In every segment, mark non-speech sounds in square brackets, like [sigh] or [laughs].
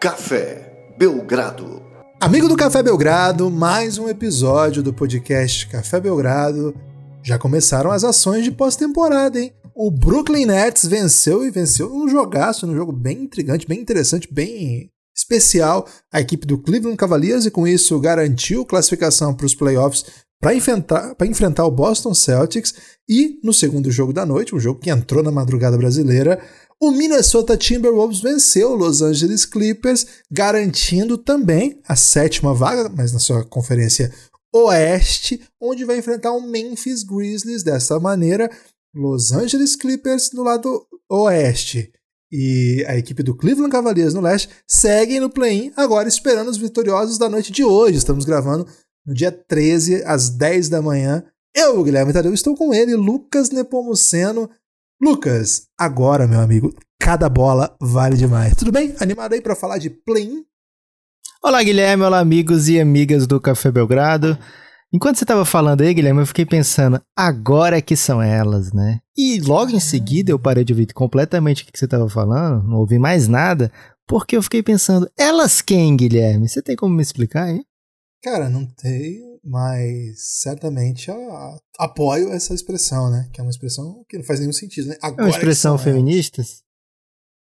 Café Belgrado. Amigo do Café Belgrado, mais um episódio do podcast Café Belgrado. Já começaram as ações de pós-temporada, hein? O Brooklyn Nets venceu e venceu um jogaço, um jogo bem intrigante, bem interessante, bem especial a equipe do Cleveland Cavaliers e com isso garantiu classificação para os playoffs para enfrentar, enfrentar o Boston Celtics e no segundo jogo da noite, um jogo que entrou na madrugada brasileira, o Minnesota Timberwolves venceu o Los Angeles Clippers, garantindo também a sétima vaga, mas na sua conferência oeste, onde vai enfrentar o Memphis Grizzlies dessa maneira. Los Angeles Clippers no lado oeste e a equipe do Cleveland Cavaliers no leste seguem no play-in, agora esperando os vitoriosos da noite de hoje. Estamos gravando no dia 13, às 10 da manhã. Eu, Guilherme Tadeu, estou com ele, Lucas Nepomuceno, Lucas, agora, meu amigo, cada bola vale demais. Tudo bem? Animado aí para falar de play Olá, Guilherme. Olá, amigos e amigas do Café Belgrado. Enquanto você estava falando aí, Guilherme, eu fiquei pensando, agora que são elas, né? E logo em seguida eu parei de ouvir completamente o que você estava falando, não ouvi mais nada, porque eu fiquei pensando, elas quem, Guilherme? Você tem como me explicar, hein? Cara, não tenho, mas certamente a, apoio essa expressão, né? Que é uma expressão que não faz nenhum sentido, né? Agora é uma expressão feminista?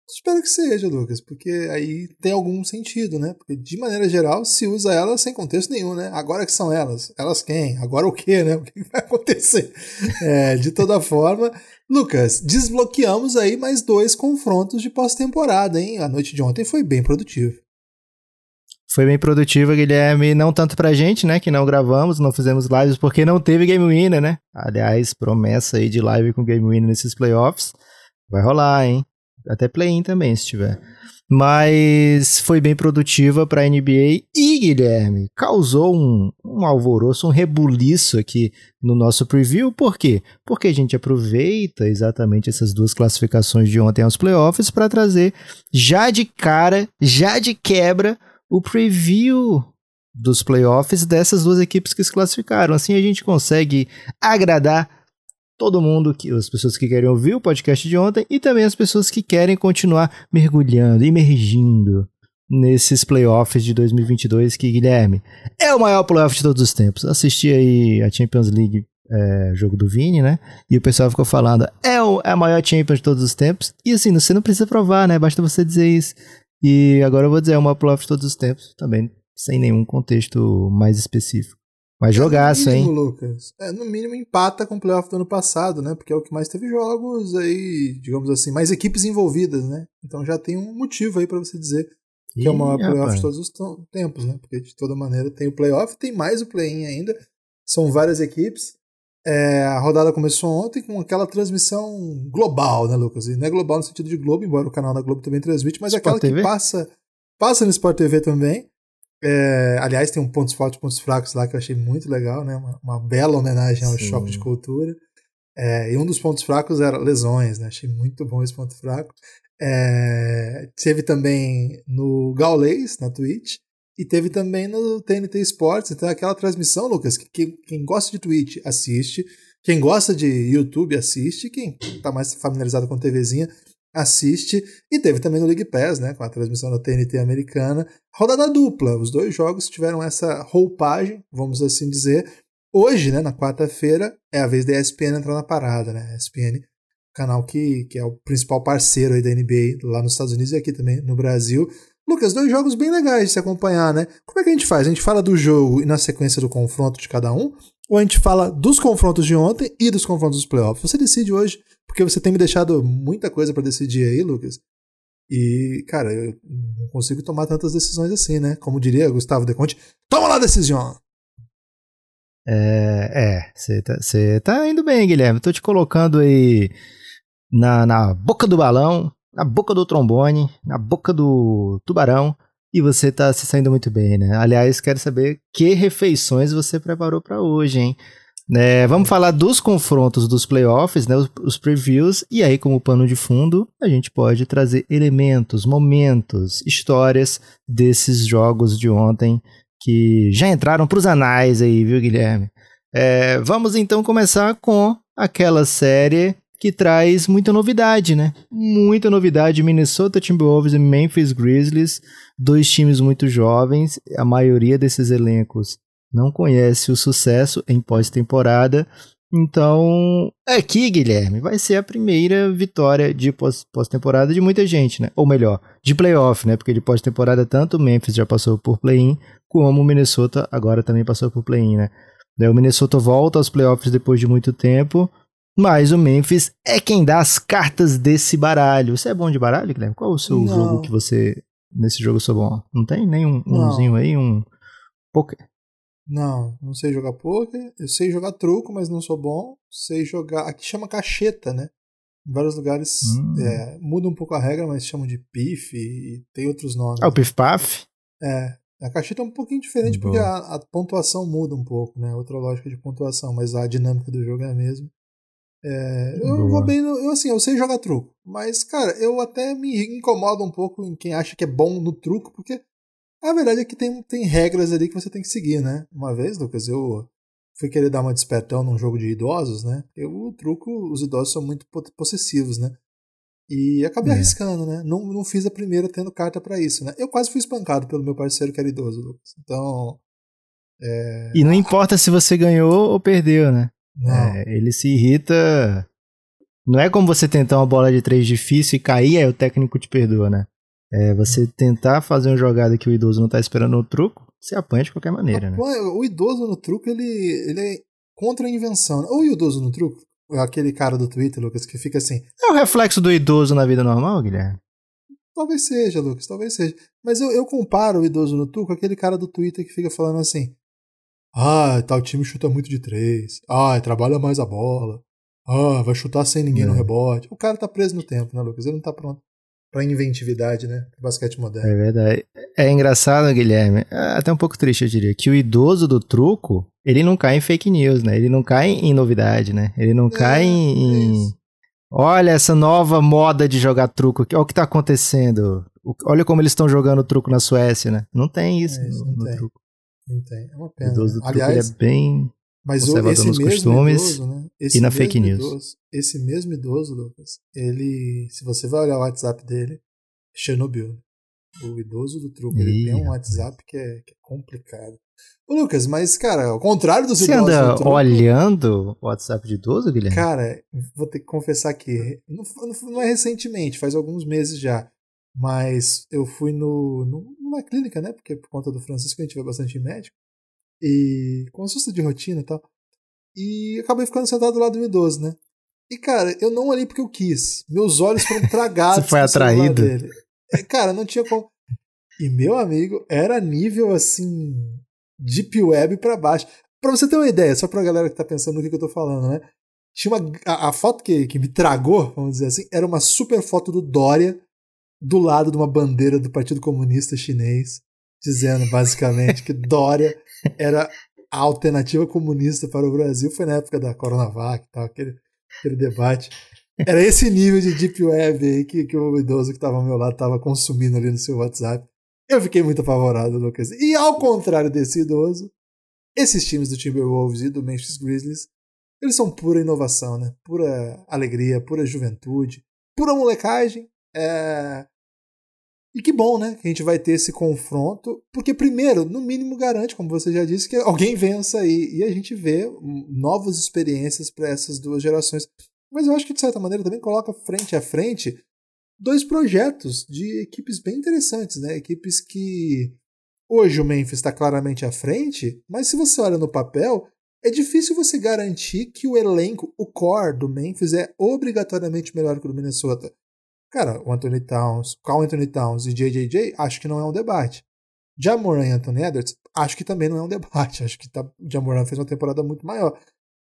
Espero que seja, Lucas, porque aí tem algum sentido, né? Porque de maneira geral se usa ela sem contexto nenhum, né? Agora que são elas, elas quem? Agora o quê, né? [laughs] O que vai acontecer? É, de toda forma, Lucas, desbloqueamos aí mais dois confrontos de pós-temporada, hein? A noite de ontem foi bem produtiva. Foi bem produtiva, Guilherme. Não tanto pra gente, né? Que não gravamos, não fizemos lives, porque não teve Game Winner, né? Aliás, promessa aí de live com Game Winner nesses playoffs. Vai rolar, hein? Até play-in também, se tiver. Mas foi bem produtiva para a NBA e, Guilherme, causou um, um alvoroço, um rebuliço aqui no nosso preview. Por quê? Porque a gente aproveita exatamente essas duas classificações de ontem aos playoffs para trazer já de cara, já de quebra, o preview dos playoffs dessas duas equipes que se classificaram. Assim a gente consegue agradar todo mundo, que, as pessoas que querem ouvir o podcast de ontem e também as pessoas que querem continuar mergulhando, imergindo nesses playoffs de 2022 que, Guilherme, é o maior playoff de todos os tempos. Assisti aí a Champions League, é, jogo do Vini, né? E o pessoal ficou falando, é, o, é a maior Champions de todos os tempos. E assim, você não precisa provar, né? Basta você dizer isso. E agora eu vou dizer, é uma playoff de todos os tempos, também sem nenhum contexto mais específico. Mas jogaço, é, mínimo, hein? Lucas. É, no mínimo empata com o playoff do ano passado, né? Porque é o que mais teve jogos aí, digamos assim, mais equipes envolvidas, né? Então já tem um motivo aí para você dizer que Ih, é o maior playoff rapaz. de todos os tempos, né? Porque de toda maneira tem o playoff, tem mais o play-in ainda. São várias equipes. É, a rodada começou ontem com aquela transmissão global, né, Lucas? E não é global no sentido de Globo, embora o canal da Globo também transmite, mas Sport aquela TV? que passa, passa no Sport TV também. É, aliás, tem um pontos fortes, pontos fracos lá que eu achei muito legal, né? Uma, uma bela homenagem ao Sim. choque de cultura. É, e um dos pontos fracos era lesões, né? Achei muito bom esse ponto fraco. É, teve também no Gaulês, na Twitch, e teve também no TNT Sports. Então, aquela transmissão, Lucas, que, que quem gosta de Twitch assiste, quem gosta de YouTube assiste, quem tá mais familiarizado com TVzinha assiste. E teve também no League Pass, né, com a transmissão da TNT americana. Rodada dupla, os dois jogos tiveram essa roupagem, vamos assim dizer. Hoje, né, na quarta-feira, é a vez da ESPN entrar na parada, né? ESPN, canal que, que é o principal parceiro aí da NBA lá nos Estados Unidos e aqui também no Brasil. Lucas, dois jogos bem legais de se acompanhar, né? Como é que a gente faz? A gente fala do jogo e na sequência do confronto de cada um? Ou a gente fala dos confrontos de ontem e dos confrontos dos playoffs? Você decide hoje, porque você tem me deixado muita coisa para decidir aí, Lucas. E, cara, eu não consigo tomar tantas decisões assim, né? Como diria Gustavo De Conte, toma lá a decisão! É, você é, tá, tá indo bem, Guilherme. Tô te colocando aí na, na boca do balão na boca do trombone, na boca do tubarão, e você tá se saindo muito bem, né? Aliás, quero saber que refeições você preparou para hoje, hein? É, vamos falar dos confrontos dos playoffs, né, os, os, previews, e aí, como pano de fundo, a gente pode trazer elementos, momentos, histórias desses jogos de ontem que já entraram para os anais aí, viu, Guilherme? É, vamos então começar com aquela série que traz muita novidade, né? Muita novidade. Minnesota Timberwolves e Memphis Grizzlies, dois times muito jovens. A maioria desses elencos não conhece o sucesso em pós-temporada. Então, aqui, Guilherme, vai ser a primeira vitória de pós-temporada de muita gente, né? Ou melhor, de playoff, né? Porque de pós-temporada tanto o Memphis já passou por play-in, como o Minnesota agora também passou por play-in, né? O Minnesota volta aos playoffs depois de muito tempo mas o Memphis é quem dá as cartas desse baralho. Você é bom de baralho, Guilherme? Qual é o seu não. jogo que você. Nesse jogo sou bom? Não tem nenhum umzinho aí? Um. Poker? Não, não sei jogar poker. Eu sei jogar truco, mas não sou bom. Sei jogar. Aqui chama cacheta, né? Em vários lugares hum. é, muda um pouco a regra, mas chamam de pif e tem outros nomes. Ah, o pif-paf? É. A cacheta é um pouquinho diferente Boa. porque a, a, pontuação muda um pouco, né? Outra lógica de pontuação, mas a dinâmica do jogo é a mesma. É, eu vou bem, eu assim, eu sei jogar truco, mas cara, eu até me incomodo um pouco em quem acha que é bom no truco, porque a verdade é que tem, tem regras ali que você tem que seguir, né? Uma vez, Lucas, eu fui querer dar uma despertão num jogo de idosos, né? Eu, o truco, os idosos são muito possessivos, né? E acabei é. arriscando, né? Não, não fiz a primeira tendo carta para isso, né? Eu quase fui espancado pelo meu parceiro que era idoso, Lucas. Então. É... E não importa se você ganhou ou perdeu, né? É, ele se irrita. Não é como você tentar uma bola de três difícil e cair, aí o técnico te perdoa, né? É você tentar fazer uma jogada que o idoso não tá esperando o truco, você apanha de qualquer maneira, né? O idoso no truco, ele, ele é contra a invenção. Ou o idoso no truco, é aquele cara do Twitter, Lucas, que fica assim. É o reflexo do idoso na vida normal, Guilherme? Talvez seja, Lucas, talvez seja. Mas eu, eu comparo o idoso no truco com aquele cara do Twitter que fica falando assim: ah, tal time chuta muito de três. Ah, trabalha mais a bola. Ah, vai chutar sem ninguém é. no rebote. O cara tá preso no tempo, né, Lucas? Ele não tá pronto pra inventividade, né? Basquete moderno. É verdade. É engraçado, Guilherme, é até um pouco triste, eu diria, que o idoso do truco, ele não cai em fake news, né? Ele não cai em novidade, né? Ele não é, cai em. É Olha essa nova moda de jogar truco. Olha o que tá acontecendo. Olha como eles estão jogando truco na Suécia, né? Não tem isso, é isso no, no truco. Não tem. É uma pena. O idoso do Aliás, é bem mas conservador nos costumes idoso, né? e na fake news. Idoso, esse mesmo idoso, Lucas, ele, se você vai olhar o WhatsApp dele, é Chernobyl. O idoso do truco, ele tem um WhatsApp que é, que é complicado. Ô, Lucas, mas, cara, ao contrário dos Você idosos. Você anda truco, olhando o WhatsApp de idoso, Guilherme? Cara, vou ter que confessar que não, não é recentemente, faz alguns meses já. Mas eu fui no, no, numa clínica, né? Porque por conta do Francisco a gente vai bastante médico. E consulta de rotina e tal. E acabei ficando sentado do lado do idoso, né? E, cara, eu não olhei porque eu quis. Meus olhos foram tragados. Você foi atraído? Dele. É, cara, não tinha como. E meu amigo era nível assim. Deep Web pra baixo. Pra você ter uma ideia, só pra galera que tá pensando no que, que eu tô falando, né? Tinha uma. A, a foto que, que me tragou, vamos dizer assim, era uma super foto do Dória do lado de uma bandeira do Partido Comunista Chinês, dizendo basicamente que Dória era a alternativa comunista para o Brasil. Foi na época da Coronavac, tal, aquele, aquele debate. Era esse nível de deep web aí que, que o idoso que estava ao meu lado estava consumindo ali no seu WhatsApp. Eu fiquei muito apavorado, Lucas. E ao contrário desse idoso, esses times do Timberwolves e do Memphis Grizzlies, eles são pura inovação, né? Pura alegria, pura juventude, pura molecagem. É... E que bom, né? Que a gente vai ter esse confronto, porque primeiro, no mínimo, garante, como você já disse, que alguém vença aí. E a gente vê novas experiências para essas duas gerações. Mas eu acho que, de certa maneira, também coloca frente a frente dois projetos de equipes bem interessantes, né? Equipes que hoje o Memphis está claramente à frente, mas se você olha no papel, é difícil você garantir que o elenco, o core do Memphis é obrigatoriamente melhor que o do Minnesota. Cara, o Anthony Towns, Carl Anthony Towns e JJJ, acho que não é um debate. Jamoran e Anthony Edwards, acho que também não é um debate. Acho que tá, Jamoran fez uma temporada muito maior.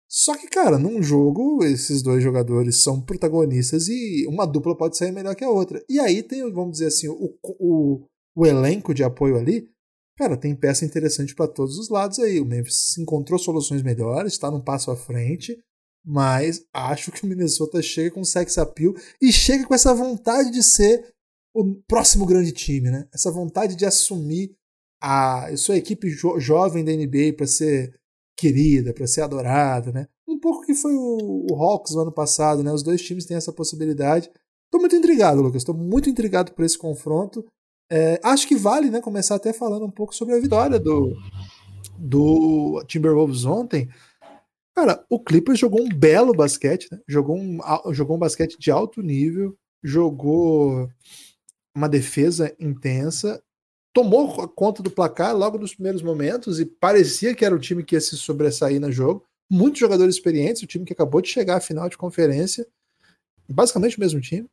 Só que, cara, num jogo, esses dois jogadores são protagonistas e uma dupla pode sair melhor que a outra. E aí tem, vamos dizer assim, o, o, o elenco de apoio ali. Cara, tem peça interessante para todos os lados aí. O Memphis encontrou soluções melhores, está num passo à frente mas acho que o Minnesota chega com sex appeal e chega com essa vontade de ser o próximo grande time, né? Essa vontade de assumir a sua equipe jo jovem da NBA para ser querida, para ser adorada, né? Um pouco que foi o, o Hawks no ano passado, né? Os dois times têm essa possibilidade. Estou muito intrigado, Lucas. Estou muito intrigado por esse confronto. É, acho que vale, né, começar até falando um pouco sobre a vitória do, do Timberwolves ontem. Cara, o Clippers jogou um belo basquete, né? jogou, um, jogou um basquete de alto nível, jogou uma defesa intensa, tomou conta do placar logo nos primeiros momentos e parecia que era o time que ia se sobressair no jogo. Muitos jogadores experientes, o time que acabou de chegar à final de conferência, basicamente o mesmo time.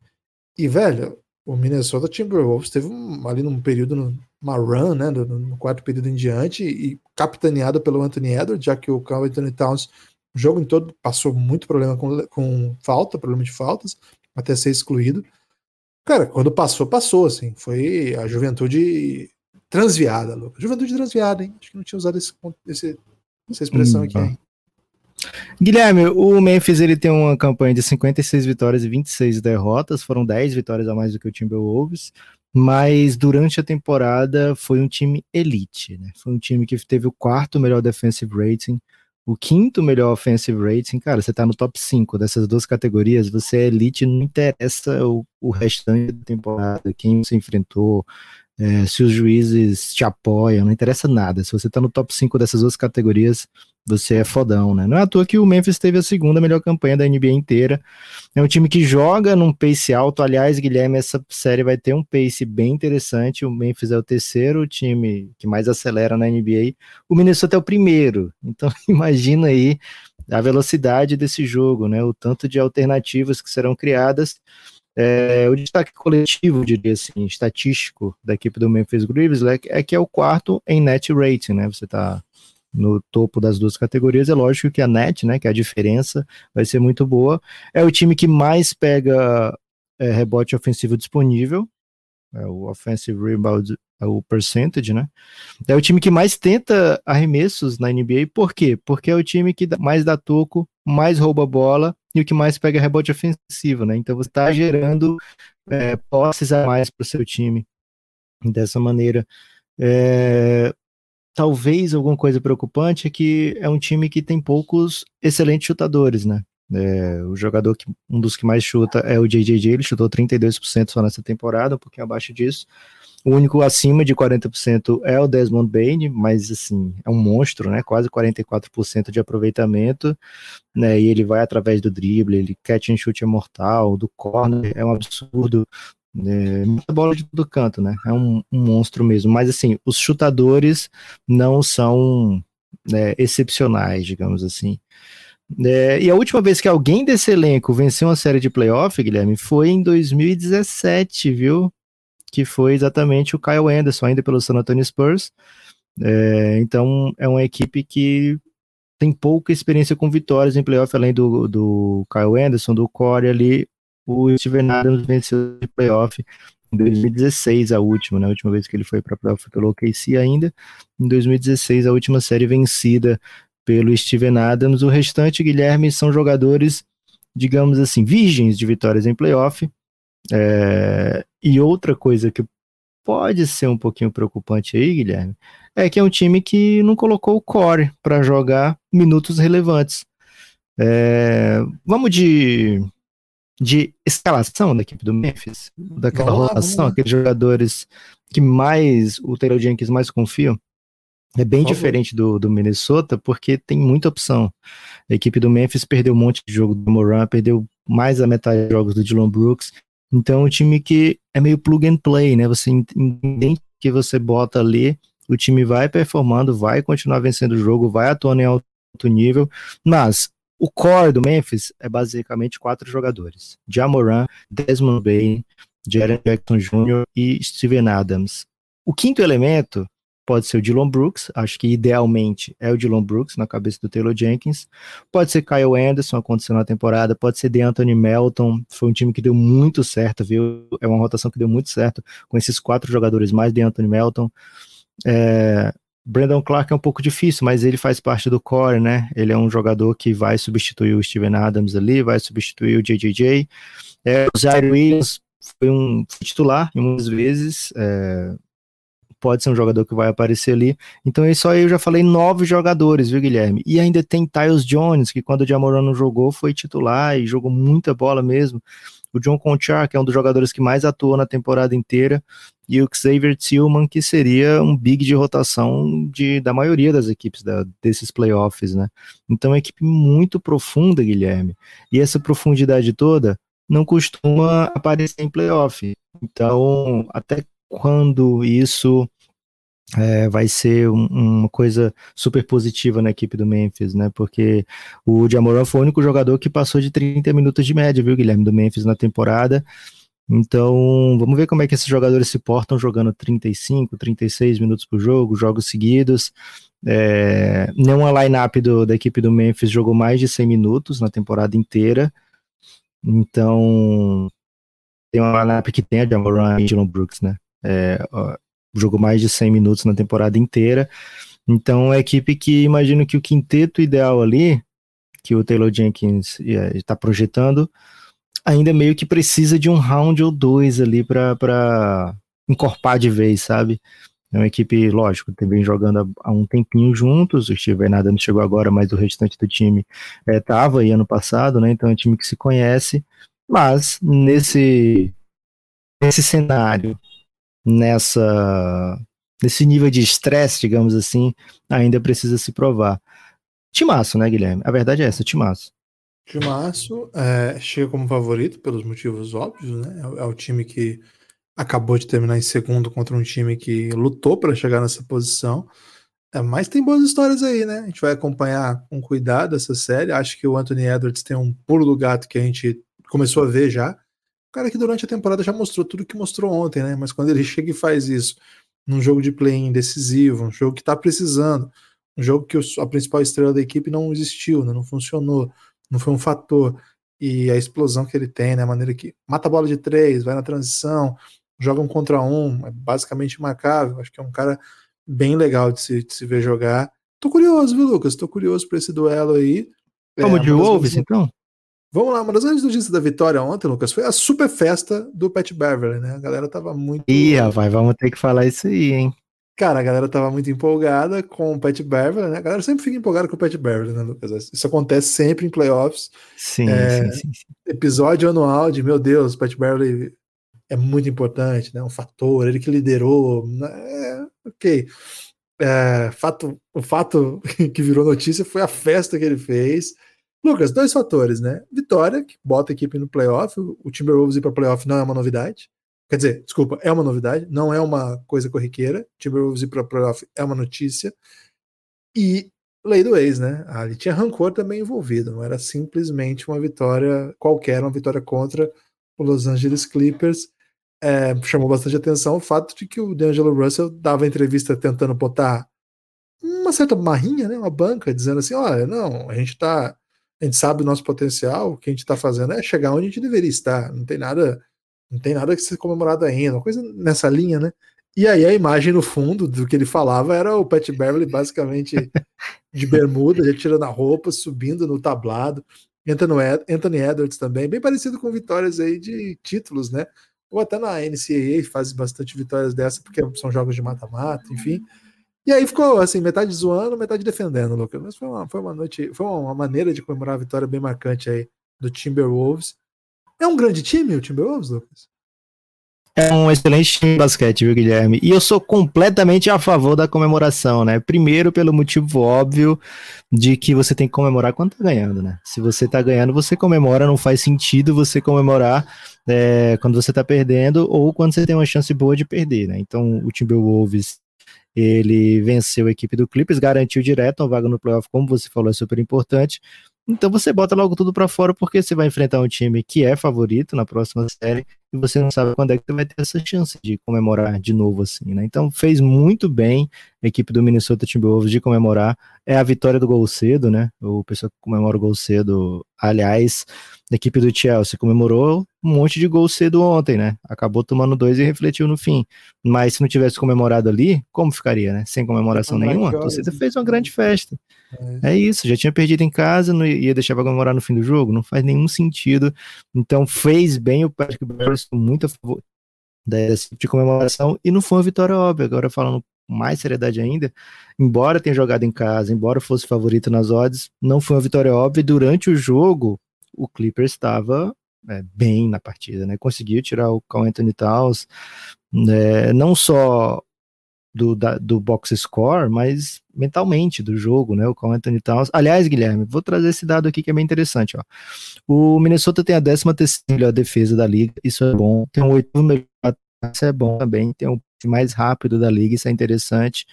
E, velho, o Minnesota Timberwolves teve um, ali num período, uma run, né, no, quarto período em diante, e capitaneado pelo Anthony Edwards, já que o Carl Anthony Towns, o jogo em todo, passou muito problema com, com falta, problema de faltas, até ser excluído. Cara, quando passou, passou, assim, foi a juventude transviada, Lucas. Juventude transviada, hein? Acho que não tinha usado esse, esse essa expressão hum, aqui, tá. hein? Guilherme, o Memphis ele tem uma campanha de 56 vitórias e 26 derrotas, foram 10 vitórias a mais do que o Timberwolves, mas durante a temporada foi um time elite, né? Foi um time que teve o quarto melhor defensive rating, o quinto melhor offensive rating, cara, você tá no top 5 dessas duas categorias, você é elite, não interessa o, o restante da temporada, quem você enfrentou, é, se os juízes te apoiam, não interessa nada. Se você tá no top 5 dessas duas categorias, você é fodão, né? Não é à toa que o Memphis teve a segunda melhor campanha da NBA inteira. É um time que joga num pace alto. Aliás, Guilherme, essa série vai ter um pace bem interessante. O Memphis é o terceiro time que mais acelera na NBA. O Minnesota é o primeiro. Então, [laughs] imagina aí a velocidade desse jogo, né? O tanto de alternativas que serão criadas. É, o destaque coletivo, diria assim, estatístico da equipe do Memphis Grizzlies é que é o quarto em net rating, né? Você está no topo das duas categorias, é lógico que a net, né, que é a diferença vai ser muito boa. É o time que mais pega é, rebote ofensivo disponível, é o offensive rebound, é o percentage, né? É o time que mais tenta arremessos na NBA, por quê? Porque é o time que mais dá toco, mais rouba bola e o que mais pega rebote ofensivo, né? Então você está gerando é, posses a mais para o seu time dessa maneira. É, talvez alguma coisa preocupante é que é um time que tem poucos excelentes chutadores, né? É, o jogador que um dos que mais chuta é o JJJ, ele chutou 32% só nessa temporada, um pouquinho abaixo disso. O único acima de 40% é o Desmond Bain, mas assim, é um monstro, né? Quase 44% de aproveitamento, né? E ele vai através do drible, ele catch and shoot é mortal, do corner é um absurdo. É, muita bola de todo canto, né? É um, um, monstro mesmo. Mas assim, os chutadores não são é, excepcionais, digamos assim. É, e a última vez que alguém desse elenco venceu uma série de playoff, Guilherme, foi em 2017, viu? Que foi exatamente o Kyle Anderson, ainda pelo San Antonio Spurs. É, então é uma equipe que tem pouca experiência com vitórias em playoff, além do, do Kyle Anderson, do Corey ali, o Steven Adams venceu de playoff em 2016, a última, né? A última vez que ele foi para playoff pelo OKC ainda. Em 2016, a última série vencida pelo Steven Adams. O restante, Guilherme, são jogadores, digamos assim, virgens de vitórias em playoff. É... E outra coisa que pode ser um pouquinho preocupante aí, Guilherme, é que é um time que não colocou o core para jogar minutos relevantes. É... Vamos de de escalação da equipe do Memphis, daquela rotação, aqueles jogadores que mais o Taylor Jenkins mais confia, é bem diferente do, do Minnesota, porque tem muita opção. A equipe do Memphis perdeu um monte de jogo do Moran, perdeu mais da metade dos jogos do Dylan Brooks. Então é um time que é meio plug and play, né? Você entende que você bota ali, o time vai performando, vai continuar vencendo o jogo, vai atuando em alto nível, mas o core do Memphis é basicamente quatro jogadores: Jamoran, Desmond Bain, Jaren Jackson Jr. e Steven Adams. O quinto elemento pode ser o Dylan Brooks, acho que idealmente é o Dylan Brooks na cabeça do Taylor Jenkins. Pode ser Kyle Anderson acontecendo na temporada, pode ser DeAnthony Melton, foi um time que deu muito certo, viu? É uma rotação que deu muito certo com esses quatro jogadores mais DeAnthony Melton. É, Brandon Clark é um pouco difícil, mas ele faz parte do core, né? Ele é um jogador que vai substituir o Steven Adams ali, vai substituir o JJJ. É, o Zaire Williams foi um titular muitas vezes, é, pode ser um jogador que vai aparecer ali. Então, isso aí eu já falei nove jogadores, viu, Guilherme? E ainda tem Tyus Jones, que quando o Jamoran não jogou, foi titular e jogou muita bola mesmo. O John Conchar, que é um dos jogadores que mais atuou na temporada inteira, e o Xavier Tillman, que seria um big de rotação de, da maioria das equipes da, desses playoffs, né? Então, é uma equipe muito profunda, Guilherme. E essa profundidade toda não costuma aparecer em playoff. Então, até quando isso é, vai ser um, uma coisa super positiva na equipe do Memphis, né? Porque o Jamoran foi o único jogador que passou de 30 minutos de média, viu, Guilherme, do Memphis na temporada. Então, vamos ver como é que esses jogadores se portam jogando 35, 36 minutos por jogo, jogos seguidos. É, nenhuma line-up da equipe do Memphis jogou mais de 100 minutos na temporada inteira. Então, tem uma line-up que tem a Jamoran e Dylan Brooks, né? É, jogou mais de 100 minutos na temporada inteira. Então, é a equipe que imagino que o quinteto ideal ali, que o Taylor Jenkins está projetando, ainda meio que precisa de um round ou dois ali para encorpar de vez, sabe? É uma equipe, lógico, também jogando há, um tempinho juntos. O Steve Bernardo não chegou agora, mas o restante do time estava é, aí ano passado, né? Então é um time que se conhece. Mas nesse, nesse cenário, nessa nesse nível de estresse, digamos assim, ainda precisa se provar. Timaço, né, Guilherme? A verdade é essa, timaço. Timaço é, chega como favorito pelos motivos óbvios, né? É, é, o time que acabou de terminar em segundo contra um time que lutou para chegar nessa posição. É, mas tem boas histórias aí, né? A gente vai acompanhar com cuidado essa série. Acho que o Anthony Edwards tem um pulo do gato que a gente começou a ver já cara que durante a temporada já mostrou tudo que mostrou ontem, né? Mas quando ele [laughs] chega e faz isso num jogo de play-in decisivo, um jogo que tá precisando, um jogo que a principal estrela da equipe não existiu, né? não funcionou, não foi um fator. E a explosão que ele tem, né? A maneira que mata a bola de três, vai na transição, joga um contra um, é basicamente imarcável. Acho que é um cara bem legal de se, de se ver jogar. Tô curioso, viu, Lucas? Tô curioso por esse duelo aí. Como é, de Wolves, então? Vamos lá, uma das grandes notícias da vitória ontem, Lucas, foi a super festa do Pat Beverly, né? A galera tava muito. Ih, rapaz, vamos ter que falar isso aí, hein? Cara, a galera tava muito empolgada com o Pat Beverly, né? A galera sempre fica empolgada com o Pat Beverly, né, Lucas? Isso acontece sempre em playoffs. Sim, é, sim, sim, sim, Episódio anual de, meu Deus, o Pat Beverly é muito importante, né? Um fator, ele que liderou. Né? É, ok. É, fato, o fato [laughs] que virou notícia foi a festa que ele fez Lucas, dois fatores, né? Vitória, que bota a equipe no playoff. O Timberwolves ir para playoff não é uma novidade. Quer dizer, desculpa, é uma novidade, não é uma coisa corriqueira. Timberwolves ir para playoff é uma notícia. E lei do ex, né? Ali tinha rancor também envolvido, não era simplesmente uma vitória qualquer, uma vitória contra o Los Angeles Clippers. É, chamou bastante atenção o fato de que o D'Angelo Russell dava entrevista tentando botar uma certa marrinha, né, uma banca, dizendo assim: olha, não, a gente tá a gente sabe o nosso potencial, o que a gente está fazendo é chegar onde a gente deveria estar. Não tem nada, não tem nada que ser comemorado ainda, uma coisa nessa linha, né? E aí a imagem no fundo do que ele falava era o Pat Beverly basicamente [laughs] de bermuda, já tirando a roupa, subindo no tablado. Anthony Edwards também, bem parecido com vitórias aí de títulos, né? Ou até na NCAA faz bastante vitórias dessa, porque são jogos de mata-mata, enfim. E aí ficou assim, metade zoando, metade defendendo, Lucas. Mas foi uma, foi uma noite, foi uma maneira de comemorar a vitória bem marcante aí do Timberwolves. É um grande time o Timberwolves, Lucas? É um excelente time de basquete, viu, Guilherme? E eu sou completamente a favor da comemoração, né? Primeiro, pelo motivo óbvio de que você tem que comemorar quando tá ganhando, né? Se você tá ganhando, você comemora, não faz sentido você comemorar é, quando você tá perdendo ou quando você tem uma chance boa de perder, né? Então, o Timberwolves ele venceu a equipe do Clippers, garantiu direto uma vaga no playoff, como você falou, é super importante. Então você bota logo tudo para fora porque você vai enfrentar um time que é favorito na próxima série e você não sabe quando é que você vai ter essa chance de comemorar de novo assim, né? Então fez muito bem a equipe do Minnesota Timberwolves de comemorar. É a vitória do gol cedo, né? O pessoal que comemora o gol cedo, aliás, a equipe do Chelsea comemorou um monte de gol cedo ontem, né? Acabou tomando dois e refletiu no fim. Mas se não tivesse comemorado ali, como ficaria, né? Sem comemoração nenhuma, a torcida fez uma grande festa. É. é isso, já tinha perdido em casa, não ia deixar pra comemorar no fim do jogo, não faz nenhum sentido. Então fez bem o Patrick Beverly, muito a favor, desse tipo de comemoração, e não foi uma vitória óbvia. Agora, falando mais seriedade ainda, embora tenha jogado em casa, embora fosse favorito nas odds, não foi uma vitória óbvia. Durante o jogo, o Clippers estava é, bem na partida, né? Conseguiu tirar o Carl Anthony Towns, né? não só do, da, do box score, mas mentalmente do jogo, né? O Carl Anthony Towns. Aliás, Guilherme, vou trazer esse dado aqui que é bem interessante, ó. O Minnesota tem a 13 melhor defesa da liga, isso é bom. Tem um oitavo melhor, isso é bom também. Tem um mais rápido da liga, isso é interessante.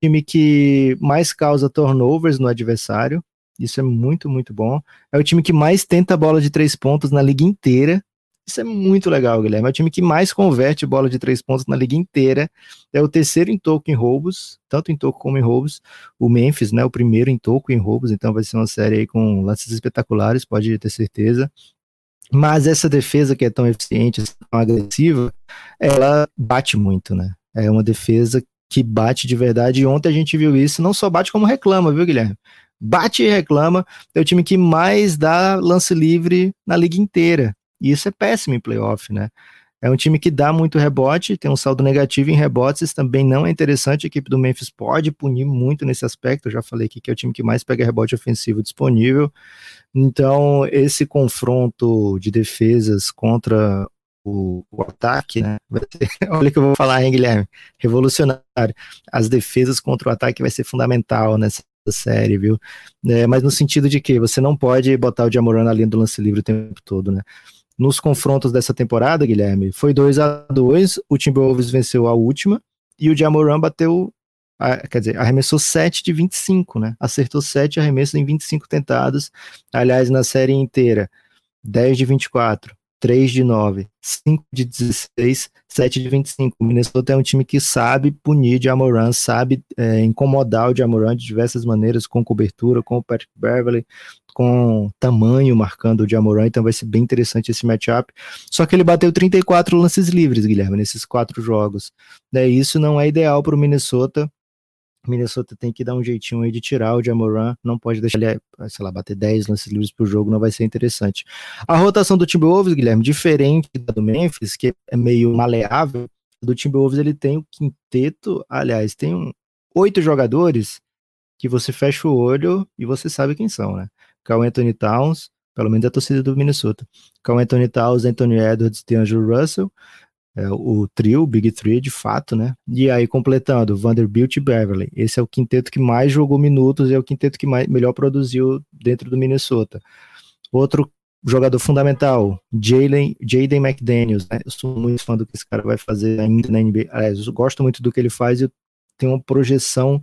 Time que mais causa turnovers no adversário, isso é muito, muito bom. É o time que mais tenta a bola de três pontos na liga inteira. Isso é muito legal, Guilherme. É o time que mais converte bola de três pontos na liga inteira. É o terceiro em toco em roubos, tanto em toco como em roubos. O Memphis, né, o primeiro em toco em roubos, então vai ser uma série aí com lances espetaculares, pode ter certeza. Mas essa defesa que é tão eficiente, tão agressiva, ela bate muito, né? É uma defesa que bate de verdade. E ontem a gente viu isso, não só bate como reclama, viu, Guilherme? Bate e reclama, é o time que mais dá lance livre na liga inteira. E isso é péssimo em playoff, né? É um time que dá muito rebote, tem um saldo negativo em rebotes, também não é interessante. A equipe do Memphis pode punir muito nesse aspecto. Eu já falei aqui que é o time que mais pega rebote ofensivo disponível. Então, esse confronto de defesas contra o, o ataque, né? [laughs] Olha o que eu vou falar, hein, Guilherme? Revolucionário. As defesas contra o ataque vai ser fundamental nessa série, viu? É, mas no sentido de que você não pode botar o Jamoran na linha do lance livre o tempo todo, né? Nos confrontos dessa temporada, Guilherme, foi 2 a 2 o Timberwolves venceu a última, e o Jamoran bateu, quer dizer, arremessou 7 de 25, né? Acertou 7 arremessos em 25 tentados, aliás, na série inteira, 10 de 24, 3 de 9, 5 de 16, 7 de 25. O Minnesota é um time que sabe punir o Jamoran, sabe é, incomodar o Jamoran de diversas maneiras, com cobertura, com o Patrick Beverly, com tamanho marcando o Jamoran, então vai ser bem interessante esse matchup. Só que ele bateu 34 lances livres, Guilherme, nesses quatro jogos. Né, isso não é ideal para o Minnesota. Minnesota tem que dar um jeitinho aí de tirar o Jamoran, não pode deixar ele, sei lá, bater 10 lances livres por jogo, não vai ser interessante. A rotação do Timberwolves, Guilherme, diferente da do Memphis, que é meio maleável, do Timberwolves ele tem o quinteto, aliás, tem um, oito jogadores que você fecha o olho e você sabe quem são, né? Carl Anthony Towns, pelo menos a torcida do Minnesota. Carl Anthony Towns, Anthony Edwards e Angelo Russell, é, o trio, o Big Three, de fato, né? E aí completando, Vanderbilt e Beverly. Esse é o quinteto que mais jogou minutos e é o quinteto que mais, melhor produziu dentro do Minnesota. Outro jogador fundamental, Jaden McDaniels, né? Eu sou muito fã do que esse cara vai fazer ainda na NBA. Aliás, eu gosto muito do que ele faz e tem uma projeção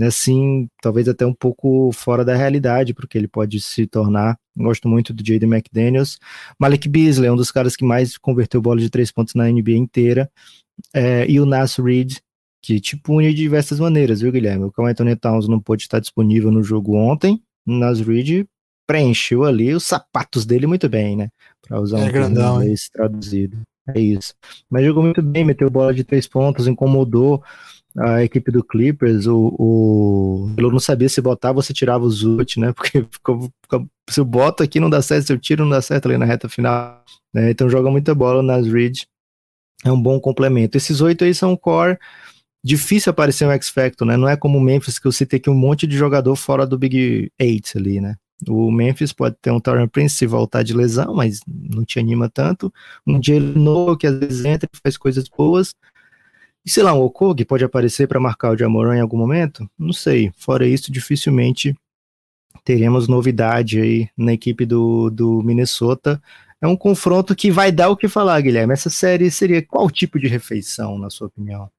assim, talvez até um pouco fora da realidade, porque ele pode se tornar. Gosto muito do Jaden McDaniels. Malik Beasley é um dos caras que mais converteu bola de três pontos na NBA inteira. É, e o Nas Reed, que te pune de diversas maneiras, viu, Guilherme? O Carl Anthony Towns não pôde estar disponível no jogo ontem. O Nas Reed preencheu ali os sapatos dele muito bem, né? Para usar é um grandão, traduzido. É isso. Mas jogou muito bem, meteu bola de três pontos, incomodou a equipe do Clippers, o, o eu não sabia se botava ou se tirava o Zut, né? [laughs] Porque ficou, se eu boto aqui não dá certo, se eu tiro não dá certo ali na reta final. Né? Então joga muita bola nas Reed. É um bom complemento. Esses oito aí são core. Difícil aparecer um X-Factor, né? Não é como o Memphis que eu citei aqui um monte de jogador fora do Big Eight ali, né? O Memphis pode ter um Torrent Prince se voltar de lesão, mas não te anima tanto. Um Jalen Noah que às vezes entra e faz coisas boas. E sei lá, um Okog pode aparecer para marcar o Jamoran em algum momento? Não sei. Fora isso, dificilmente teremos novidade aí na equipe do, do Minnesota. É um confronto que vai dar o que falar, Guilherme. Essa série seria qual tipo de refeição, na sua opinião?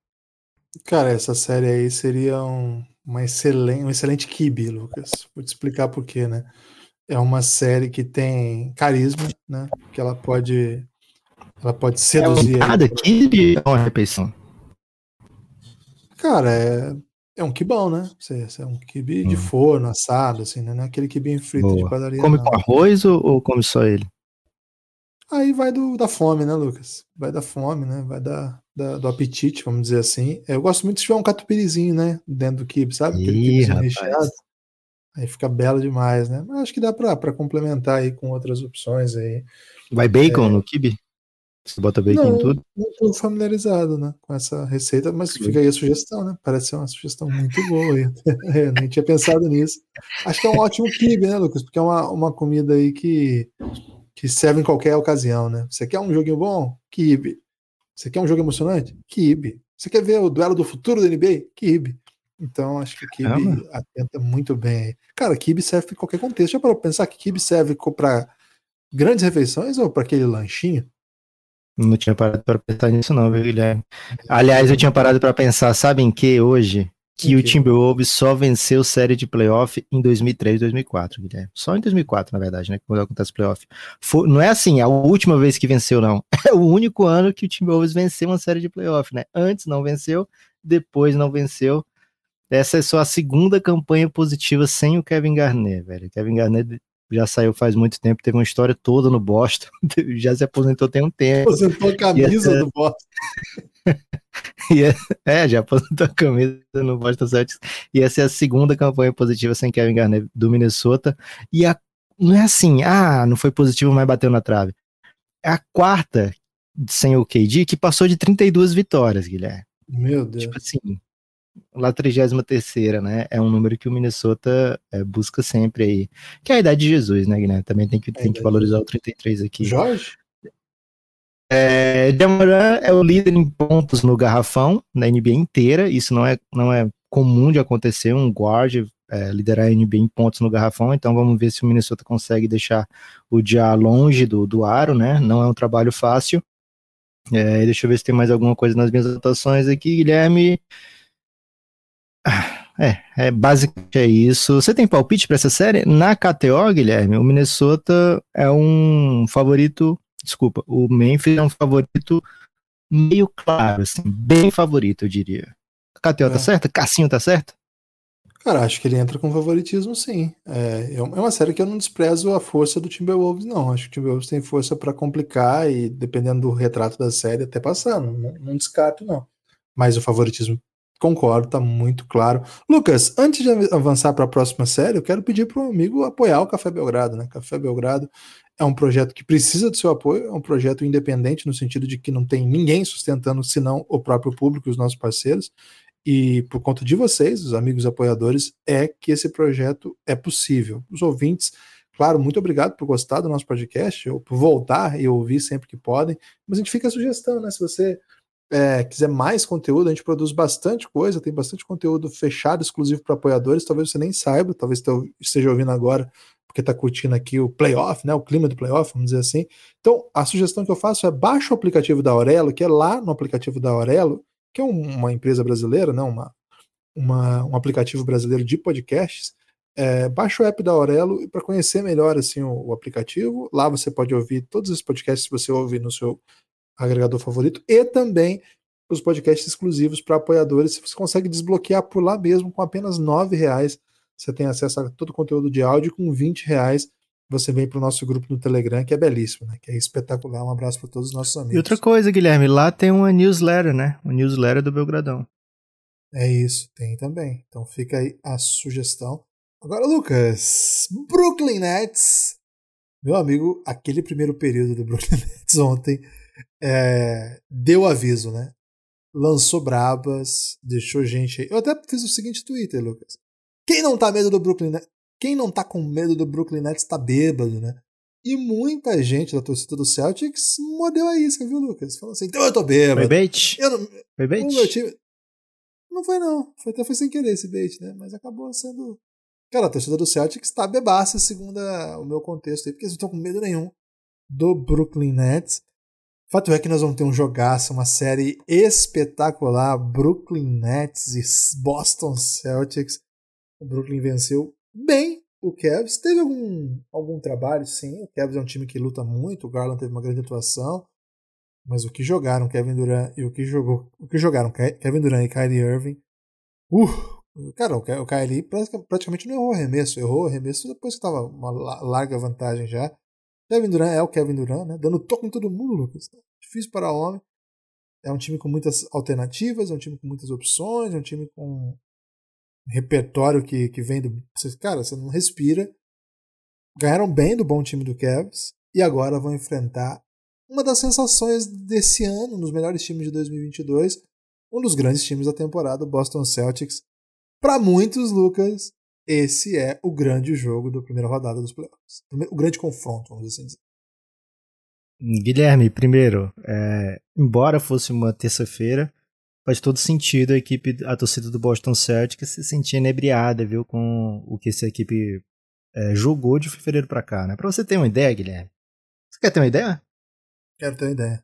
Cara, essa série aí seria um, uma excelente, um excelente kibe, Lucas. Vou te explicar por quê, né? É uma série que tem carisma, né? Que ela pode, ela pode seduzir. É cada kibe é uma refeição. Cara, é, é um quibão, né? É um quibe hum. de forno, assado, assim, né? Não é aquele quibe frito Boa. de padaria. Come não. com arroz ou, ou, come só ele? Aí vai do, da fome, né, Lucas? Vai da fome, né? Vai da, da do apetite, vamos dizer assim. Eu gosto muito se tiver um catupirizinho, né? Dentro do quibe, sabe? Aquele Ih, recheado. Aí fica belo demais, né? Mas acho que dá pra, pra complementar aí com outras opções aí. Vai bacon é... no quibe? Você bota bacon não, em tudo? Não estou familiarizado né, com essa receita, mas fica aí a sugestão, né? Parece ser uma sugestão muito boa. [laughs] é, nem tinha pensado nisso. Acho que é um ótimo kibe, né, Lucas? Porque é uma, uma comida aí que, que serve em qualquer ocasião, né? Você quer um joguinho bom? Kibe. Você quer um jogo emocionante? Kibe. Você quer ver o duelo do futuro da NBA? Kibe. Então, acho que kibe atenta muito bem. Cara, kibe serve em qualquer contexto. Já parou pensar que kibe serve para grandes refeições ou para aquele lanchinho? Não tinha parado para pensar nisso não, viu, Guilherme? Aliás, eu tinha parado para pensar, sabe em que hoje? Que o Timberwolves só venceu série de playoff em 2003 2004, Guilherme. Só em 2004, na verdade, né? Quando acontece playoff. Foi, não é assim, a última vez que venceu, não. [laughs] É o único ano que o Timberwolves venceu uma série de playoff, né? Antes não venceu, depois não venceu. Essa é só a segunda campanha positiva sem o Kevin Garnett, velho. Kevin Garnett já saiu faz muito tempo, teve uma história toda no Boston, [laughs] já se aposentou tem um tempo. Aposentou a camisa essa... do Boston. [laughs] é, já aposentou a camisa no Boston Celtics. E essa é a segunda campanha positiva sem Kevin Garnett do Minnesota. E a, não é assim, ah, não foi positivo, mas bateu na trave. É a quarta sem o KD que passou de 32 vitórias, Guilherme. Meu Deus. Tipo assim, lá 33 né? É um número que o Minnesota é, busca sempre aí. Que é a idade de Jesus, né, Guilherme? Também tem que, tem que valorizar o 33 aqui. Jorge? É, Jamoran é o líder em pontos no garrafão na NBA inteira. Isso não é, não é comum de acontecer, um guard é, liderar a NBA em pontos no garrafão. Então vamos ver se o Minnesota consegue deixar o dia longe do, do aro, né? Não é um trabalho fácil. É, deixa eu ver se tem mais alguma coisa nas minhas anotações aqui, Guilherme. É, é basicamente é isso. Você tem palpite para essa série? Na KTO, Guilherme, o Minnesota é um favorito. Desculpa, o Memphis é um favorito meio claro, assim, bem favorito, eu diria. A KTO tá é. tá certa? Cassinho tá certo? Cara, acho que ele entra com favoritismo, sim. É, é, é uma série que eu não desprezo a força do Timberwolves, não. Acho que o Timberwolves tem força para complicar e, dependendo do retrato da série, até passar. Não, não descarto, não. Mas o favoritismo Concordo, tá muito claro. Lucas, antes de avançar para a próxima série, eu quero pedir para o amigo apoiar o Café Belgrado, né? Café Belgrado é um projeto que precisa do seu apoio, é um projeto independente no sentido de que não tem ninguém sustentando senão o próprio público e os nossos parceiros. E por conta de vocês, os amigos apoiadores, é que esse projeto é possível. Os ouvintes, claro, muito obrigado por gostar do nosso podcast, ou por voltar e ouvir sempre que podem. Mas a gente fica a sugestão, né? Se você é, quiser mais conteúdo, a gente produz bastante coisa, tem bastante conteúdo fechado, exclusivo para apoiadores. Talvez você nem saiba, talvez esteja ouvindo agora porque está curtindo aqui o playoff, né, o clima do playoff, vamos dizer assim. Então, a sugestão que eu faço é baixa o aplicativo da Aurelo, que é lá no aplicativo da Aurelo, que é uma empresa brasileira, né, uma, uma um aplicativo brasileiro de podcasts. É, baixa o app da Aurelo para conhecer melhor assim o, o, aplicativo. Lá você pode ouvir todos os podcasts que você ouve no seu agregador favorito, e também os podcasts exclusivos para apoiadores. Você consegue desbloquear por lá mesmo com apenas R$ reais. Você tem acesso a todo o conteúdo de áudio com R$ reais. Você vem para o nosso grupo no Telegram, que é belíssimo, né? Que é espetacular. Um abraço para todos os nossos amigos. E outra coisa, Guilherme, lá tem uma newsletter, né? Uma newsletter do Belgradão. É isso, tem também. Então fica aí a sugestão. Agora, Lucas, Brooklyn Nets. Meu amigo, aquele primeiro período do Brooklyn [laughs] Nets ontem é, deu aviso, né? Lançou brabas, deixou gente aí. Eu até fiz o seguinte Twitter, Lucas. Quem não tá medo do Brooklyn Nets? Quem não tá com medo do Brooklyn Nets tá bêbado, né? E muita gente da torcida do Celtics mordeu a isca, viu, Lucas? Falou assim, então eu tô bêbado. Foi bait? Eu não, foi bait? time... Não foi não, foi, até foi sem querer esse bait, né? Mas acabou sendo... Cara, a torcida do Celtics tá bebaça, segundo a, o meu contexto aí, porque eles não estão com medo nenhum do Brooklyn Nets. Fato é que nós vamos ter um jogaço, uma série espetacular, Brooklyn Nets e Boston Celtics. O Brooklyn venceu bem o Cavs. Teve algum, algum trabalho, sim. O Cavs é um time que luta muito, o Garland teve uma grande atuação. Mas o que jogaram Kevin Durant e o que jogou, o que jogaram Kevin Durant e Kyrie Irving. Uh, cara, o Kyrie praticamente não errou arremesso, errou arremesso depois que estava uma larga vantagem já. Kevin Durant é o Kevin Durant, né? Dando toque em todo mundo, Lucas. Difícil para homem. É um time com muitas alternativas, é um time com muitas opções, é um time com um repertório que, que vem do. Cara, você não respira. Ganharam bem do bom time do Cavs e agora vão enfrentar uma das sensações desse ano, nos melhores times de 2022, um dos grandes times da temporada, o Boston Celtics. Para muitos, Lucas, esse é o grande jogo da primeira rodada dos playoffs. O grande confronto, vamos assim dizer. Guilherme, primeiro, é, embora fosse uma terça-feira, faz todo sentido a equipe, a torcida do Boston Celtics se sentir inebriada, viu, com o que essa equipe é, jogou de fevereiro para cá, né? Para você ter uma ideia, Guilherme. Você quer ter uma ideia? Quero ter uma ideia.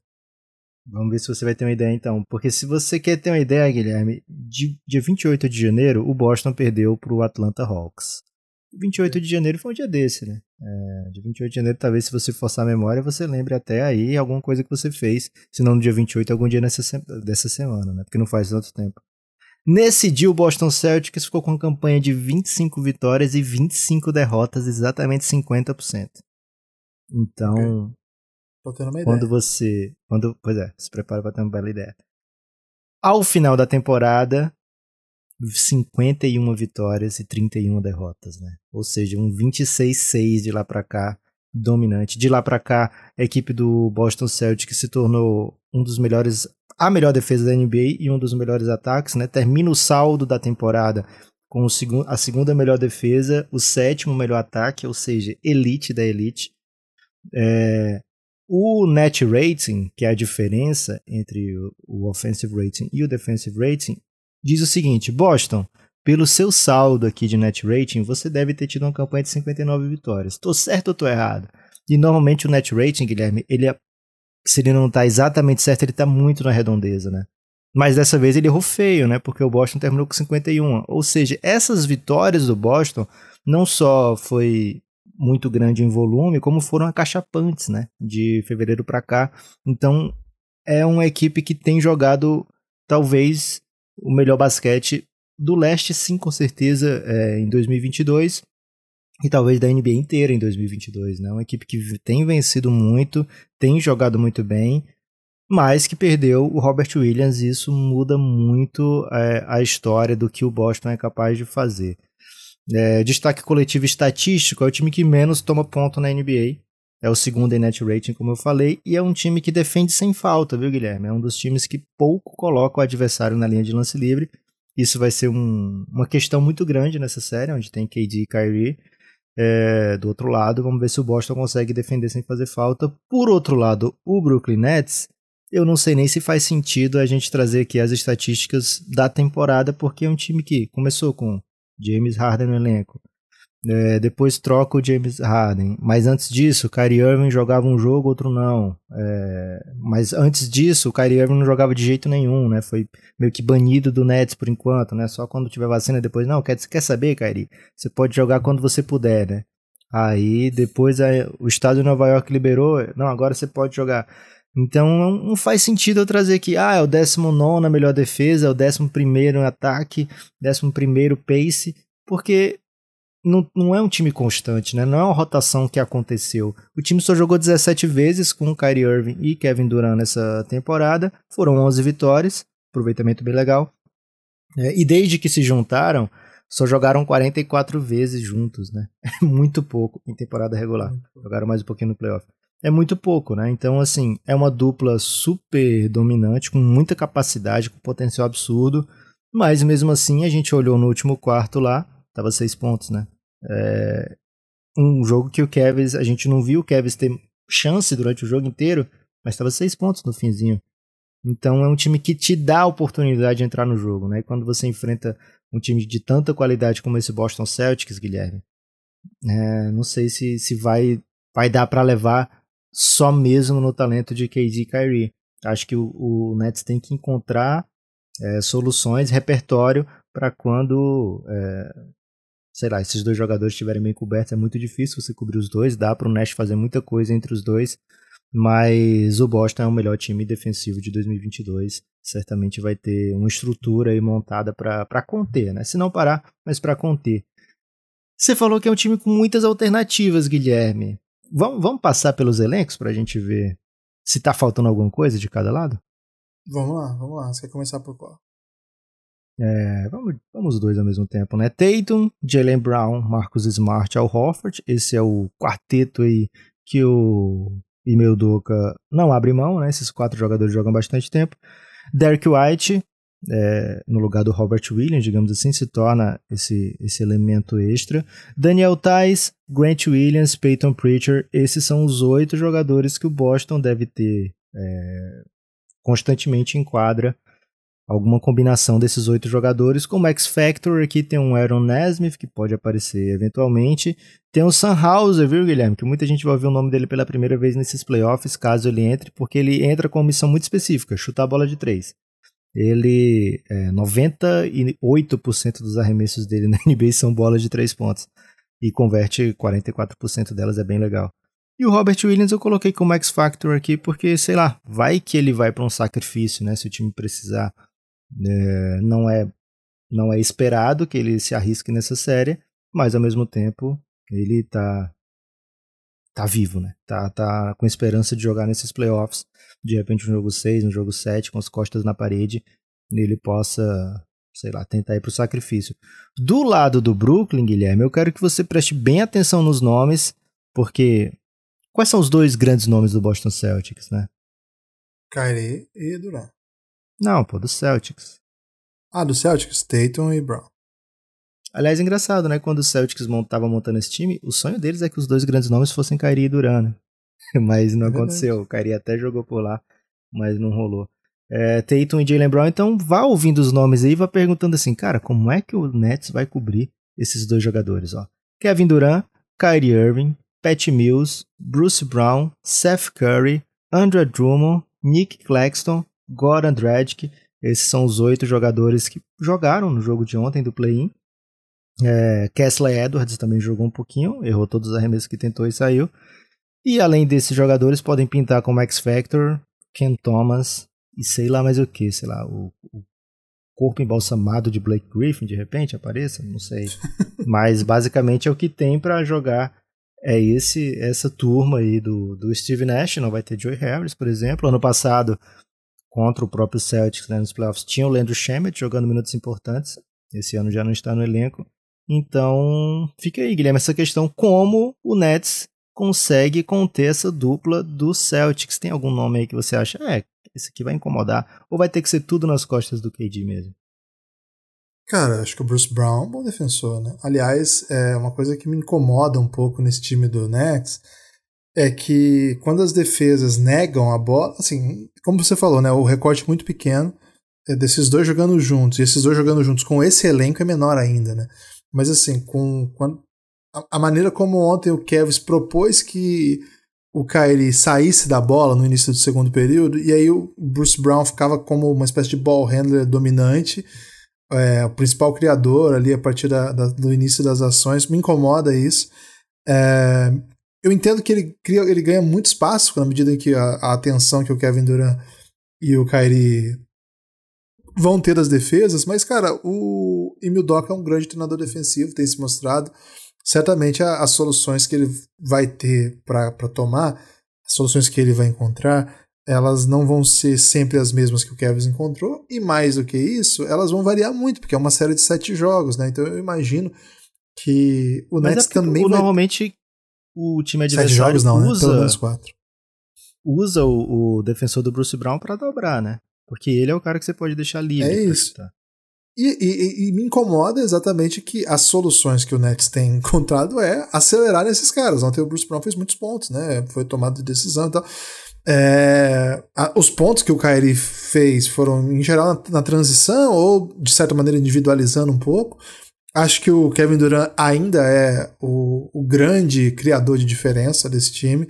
Vamos ver se você vai ter uma ideia então. Porque se você quer ter uma ideia, Guilherme, de, dia 28 de janeiro, o Boston perdeu para o Atlanta Hawks. 28 de janeiro foi um dia desse, né? É, de 28 de janeiro, talvez se você forçar a memória, você lembre até aí alguma coisa que você fez. Se não no dia 28, algum dia nessa, dessa semana, né? Porque não faz tanto tempo. Nesse dia, o Boston Celtics ficou com uma campanha de 25 vitórias e 25 derrotas, exatamente 50%. Então, quando você. Quando, pois é, se prepara para ter uma bela ideia. Ao final da temporada, 51 vitórias e 31 derrotas, né? Ou seja, um 26-6 de lá para cá, dominante. De lá para cá, a equipe do Boston Celtics se tornou um dos melhores, a melhor defesa da NBA e um dos melhores ataques, né? Termina o saldo da temporada com o segundo, a segunda melhor defesa, o sétimo melhor ataque, ou seja, elite da elite. É, o net rating, que é a diferença entre o offensive rating e o defensive rating, diz o seguinte: Boston, pelo seu saldo aqui de net rating, você deve ter tido uma campanha de 59 vitórias. Estou certo ou estou errado? E normalmente o net rating, Guilherme, ele é, se ele não está exatamente certo, ele está muito na redondeza, né? Mas dessa vez ele errou feio, né? Porque o Boston terminou com 51. Ou seja, essas vitórias do Boston não só foi muito grande em volume, como foram acachapantes, né? De fevereiro para cá. Então, é uma equipe que tem jogado, talvez, o melhor basquete do leste, sim, com certeza, é, em 2022. E talvez da NBA inteira em 2022, né? Uma equipe que tem vencido muito, tem jogado muito bem, mas que perdeu o Robert Williams. E isso muda muito é, a história do que o Boston é capaz de fazer. É, destaque coletivo estatístico é o time que menos toma ponto na NBA. É o segundo em net rating, como eu falei, e é um time que defende sem falta, viu, Guilherme? É um dos times que pouco coloca o adversário na linha de lance livre. Isso vai ser um, uma questão muito grande nessa série, onde tem KD e Kyrie. É, do outro lado, vamos ver se o Boston consegue defender sem fazer falta. Por outro lado, o Brooklyn Nets, eu não sei nem se faz sentido a gente trazer aqui as estatísticas da temporada, porque é um time que começou com James Harden no elenco. É, depois troca o James Harden. Mas antes disso, o Kyrie Irving jogava um jogo, outro não. É, mas antes disso, o Kyrie Irving não jogava de jeito nenhum, né? Foi meio que banido do Nets por enquanto, né? Só quando tiver vacina depois. Não, quer, quer saber, Kyrie? Você pode jogar quando você puder, né? Aí depois o estado de Nova York liberou. Não, agora você pode jogar. Então não faz sentido eu trazer aqui, ah, é o 19 melhor defesa, é o 11 em ataque, 11 pace, porque não, não é um time constante, né? Não é uma rotação que aconteceu. O time só jogou 17 vezes com Kyrie Irving e Kevin Durant nessa temporada, foram 11 vitórias, aproveitamento bem legal. É, e desde que se juntaram, só jogaram 44 vezes juntos, né? [laughs] É muito pouco em temporada regular. Jogaram mais um pouquinho no playoff é muito pouco, né? Então, assim, é uma dupla super dominante, com muita capacidade, com potencial absurdo, mas mesmo assim a gente olhou no último quarto lá, tava seis pontos, né? É um jogo que o Kevin, a gente não viu o Kevin ter chance durante o jogo inteiro, mas estava seis pontos no finzinho. Então é um time que te dá a oportunidade de entrar no jogo, né? E quando você enfrenta um time de tanta qualidade como esse Boston Celtics, Guilherme, é, não sei se, se vai, vai dar para levar só mesmo no talento de KD e Kyrie. Acho que o, o Nets tem que encontrar é, soluções, repertório para quando, é, sei lá, esses dois jogadores estiverem bem cobertos. É muito difícil você cobrir os dois, dá para o Nets fazer muita coisa entre os dois, mas o Boston é o melhor time defensivo de 2022. Certamente vai ter uma estrutura montada para conter, né? Se não parar, mas para conter. Você falou que é um time com muitas alternativas, Guilherme. Vamos, vamos passar pelos elencos para a gente ver se tá faltando alguma coisa de cada lado? Vamos lá, vamos lá. Você quer começar por qual? É, vamos, vamos os dois ao mesmo tempo, né? Tatum, Jalen Brown, Marcus Smart, Al Horford. Esse é o quarteto aí que o e Meldoka não abre mão, né? Esses quatro jogadores jogam bastante tempo. Derek White, é, no lugar do Robert Williams, digamos assim, se torna esse, esse elemento extra. Daniel Tais, Grant Williams, Peyton Pritchard, esses são os oito jogadores que o Boston deve ter é, constantemente em quadra alguma combinação desses oito jogadores. Como X Factor, aqui tem um Aaron Nesmith, que pode aparecer eventualmente. Tem o Sam Hauser, viu, Guilherme? Que muita gente vai ouvir o nome dele pela primeira vez nesses playoffs, caso ele entre, porque ele entra com uma missão muito específica, chutar a bola de três. Ele, é, 98% dos arremessos dele [laughs] na NBA são bolas de três pontos. E converte 44% delas, é bem legal. E o Robert Williams eu coloquei como X Factor aqui porque, sei lá, vai que ele vai para um sacrifício, né? Se o time precisar é, não é não é esperado que ele se arrisque nessa série, mas ao mesmo tempo ele tá tá vivo, né? Tá, tá com esperança de jogar nesses playoffs, de repente no jogo 6, no jogo 7, com as costas na parede, ele possa, sei lá, tentar ir pro sacrifício. Do lado do Brooklyn, Guilherme, eu quero que você preste bem atenção nos nomes, porque quais são os dois grandes nomes do Boston Celtics, né? Kyrie e Durant. Não, pô, do Celtics. Ah, do Celtics, Tatum e Brown. Aliás, é engraçado, né? Quando o Celtics estava montando esse time, o sonho deles é que os dois grandes nomes fossem Kyrie e Duran, né? [laughs] Mas não é aconteceu. O Kyrie até jogou por lá, mas não rolou. É, Tatum e Jalen Brown, então vá ouvindo os nomes aí e vá perguntando assim, cara, como é que o Nets vai cobrir esses dois jogadores, ó? Kevin Durant, Kyrie Irving, Pat Mills, Bruce Brown, Seth Curry, Andrew Drummond, Nick Claxton, Goran Dragic. Esses são os oito jogadores que jogaram no jogo de ontem do play-in. É, Kessler Edwards também jogou um pouquinho, errou todos os arremessos que tentou e saiu. E além desses jogadores, podem pintar como X Factor, Ken Thomas e sei lá mais o que, sei lá, o, o corpo embalsamado de Blake Griffin de repente apareça, não sei. [laughs] Mas basicamente é o que tem para jogar é esse essa turma aí do, do Steve Nash, não vai ter Joey Harris, por exemplo. Ano passado contra o próprio Celtics né, nos playoffs. Tinha o Leandro Shemet jogando minutos importantes. Esse ano já não está no elenco. Então, fica aí, Guilherme, essa questão como o Nets consegue conter essa dupla do Celtics. Tem algum nome aí que você acha, é, esse aqui vai incomodar? Ou vai ter que ser tudo nas costas do KD mesmo? Cara, acho que o Bruce Brown é um bom defensor, né? Aliás, é uma coisa que me incomoda um pouco nesse time do Nets é que quando as defesas negam a bola, assim, como você falou, né, o recorte muito pequeno é desses dois jogando juntos, e esses dois jogando juntos com esse elenco é menor ainda, né? Mas assim, com quando, a, a maneira como ontem o Kevs propôs que o Kyrie saísse da bola no início do segundo período, e aí o Bruce Brown ficava como uma espécie de ball handler dominante, é, o principal criador ali a partir da, da, do início das ações, me incomoda isso. É, eu entendo que ele, cria, ele ganha muito espaço na medida em que a, a atenção que o Kevin Durant e o Kyrie vão ter das defesas, mas, cara, o Emil Doc é um grande treinador defensivo, tem se mostrado. Certamente as soluções que ele vai ter para tomar, as soluções que ele vai encontrar, elas não vão ser sempre as mesmas que o Kevin encontrou, e mais do que isso, elas vão variar muito, porque é uma série de sete jogos, né? Então eu imagino que o Mas Nets é também. O, vai... Normalmente o time adversário jogos, não, usa, né? Pelo menos quatro. usa o, o defensor do Bruce Brown para dobrar, né? Porque ele é o cara que você pode deixar livre. É isso. E, e, e, me incomoda exatamente que as soluções que o Nets tem [laughs] encontrado é acelerar esses caras. Ontem o Bruce Brown fez muitos pontos, né? Foi tomado de decisão e tal. É, a, os pontos que o Kyrie fez foram, em geral, na, na, transição ou, de certa maneira, individualizando um pouco. Acho que o Kevin Durant ainda é o, o grande criador de diferença desse time.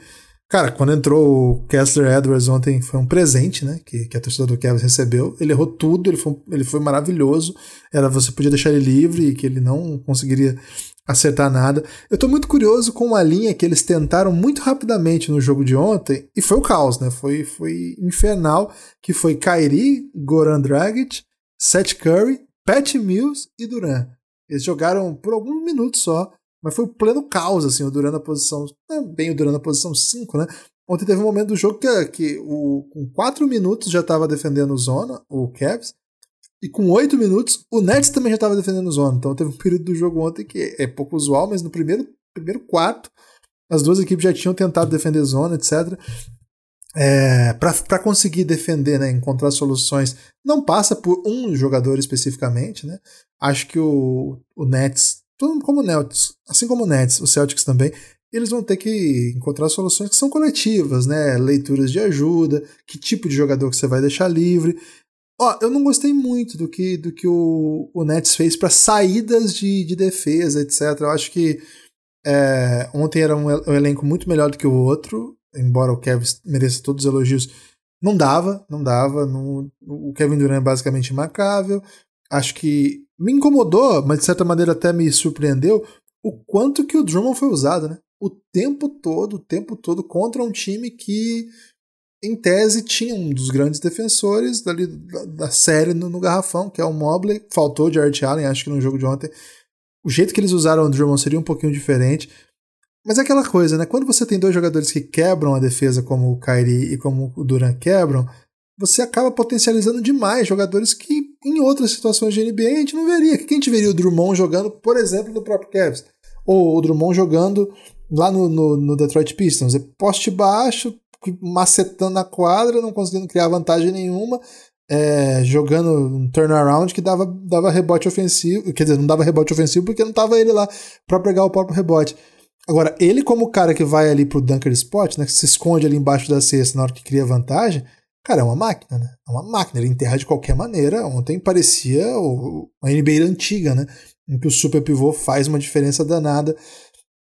Cara, quando entrou o Kessler Edwards ontem foi um presente, né? Que, que a torcida do Cavs recebeu. Ele errou tudo, ele foi, ele foi maravilhoso. Era você podia deixar ele livre e que ele não conseguiria acertar nada. Eu tô muito curioso com uma linha que eles tentaram muito rapidamente no jogo de ontem e foi o caos, né? Foi, foi infernal, que foi Kyrie, Goran Dragic, Seth Curry, Pat Mills e Durant. Eles jogaram por alguns minutos só, mas foi pleno caos, assim, o Duran na posição. É, bem o Duran na posição 5, né? Ontem teve um momento do jogo que, que o, com 4 minutos já estava defendendo zona, o Cavs, e com 8 minutos o Nets também já estava defendendo zona. Então teve um [laughs] período do jogo ontem que é pouco usual, mas no primeiro, primeiro quarto As duas equipes já tinham tentado defender zona, etc. É, para conseguir defender, né, encontrar soluções, não passa por um jogador especificamente, né? Acho que o, o Nets, como o Nets, assim como o Nets, o Celtics também, eles vão ter que encontrar soluções que são coletivas, né? Leituras de ajuda, que tipo de jogador que você vai deixar livre. Ó, eu não gostei muito do que, do que o, o Nets fez para saídas de, de defesa, etc. Eu acho que é, ontem era um, elenco muito melhor do que o outro, embora o Kevin mereça todos os elogios. Não dava, não dava. Não, o Kevin Durant é basicamente imacável. Acho que me incomodou, mas de certa maneira até me surpreendeu o quanto que o Drummond foi usado, né? O tempo todo, o tempo todo contra um time que em tese, tinha um dos grandes defensores dali, da, da série no, no, garrafão, que é o Mobley. Faltou o Jared Allen, acho que no jogo de ontem. O jeito que eles usaram o Drummond seria um pouquinho diferente. Mas é aquela coisa, né? Quando você tem dois jogadores que quebram a defesa, como o Kyrie e como o Durant quebram, você acaba potencializando demais jogadores que em outras situações de NBA a gente não veria. Quem gente veria o Drummond jogando, por exemplo, no próprio Cavs? Ou o Drummond jogando lá no, no, no Detroit Pistons. É poste baixo, macetando a quadra, não conseguindo criar vantagem nenhuma, é, jogando um turnaround que dava, dava rebote ofensivo. Quer dizer, não dava rebote ofensivo porque não tava ele lá para pegar o próprio rebote. Agora, ele como cara que vai ali pro dunker spot, né, que se esconde ali embaixo da cesta na hora que cria vantagem, cara, é uma máquina, né? É uma máquina, ele enterra de qualquer maneira. Ontem parecia o, a NBA antiga, né? Em que o super pivô faz uma diferença danada.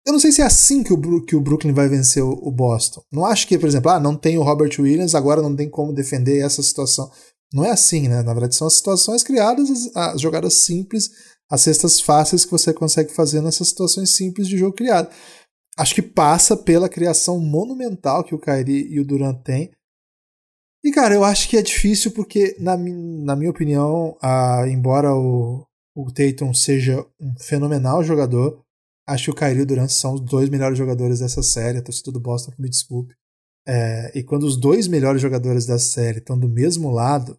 Eu não sei se é assim que o, que o Brooklyn vai vencer o, o, Boston. Não acho que, por exemplo, ah, não tem o Robert Williams, agora não tem como defender essa situação. Não é assim, né? Na verdade, são as situações criadas, as, as jogadas simples, as cestas fáceis que você consegue fazer nessas situações simples de jogo criado. Acho que passa pela criação monumental que o Kyrie e o Durant têm. E, cara, eu acho que é difícil porque, na, na minha opinião, embora o, o Tatum seja um fenomenal jogador, Acho que o Kyrie e o Durant são os dois melhores jogadores dessa série. A torcida do Boston, me desculpe. É, e quando os dois melhores jogadores da série estão do mesmo lado,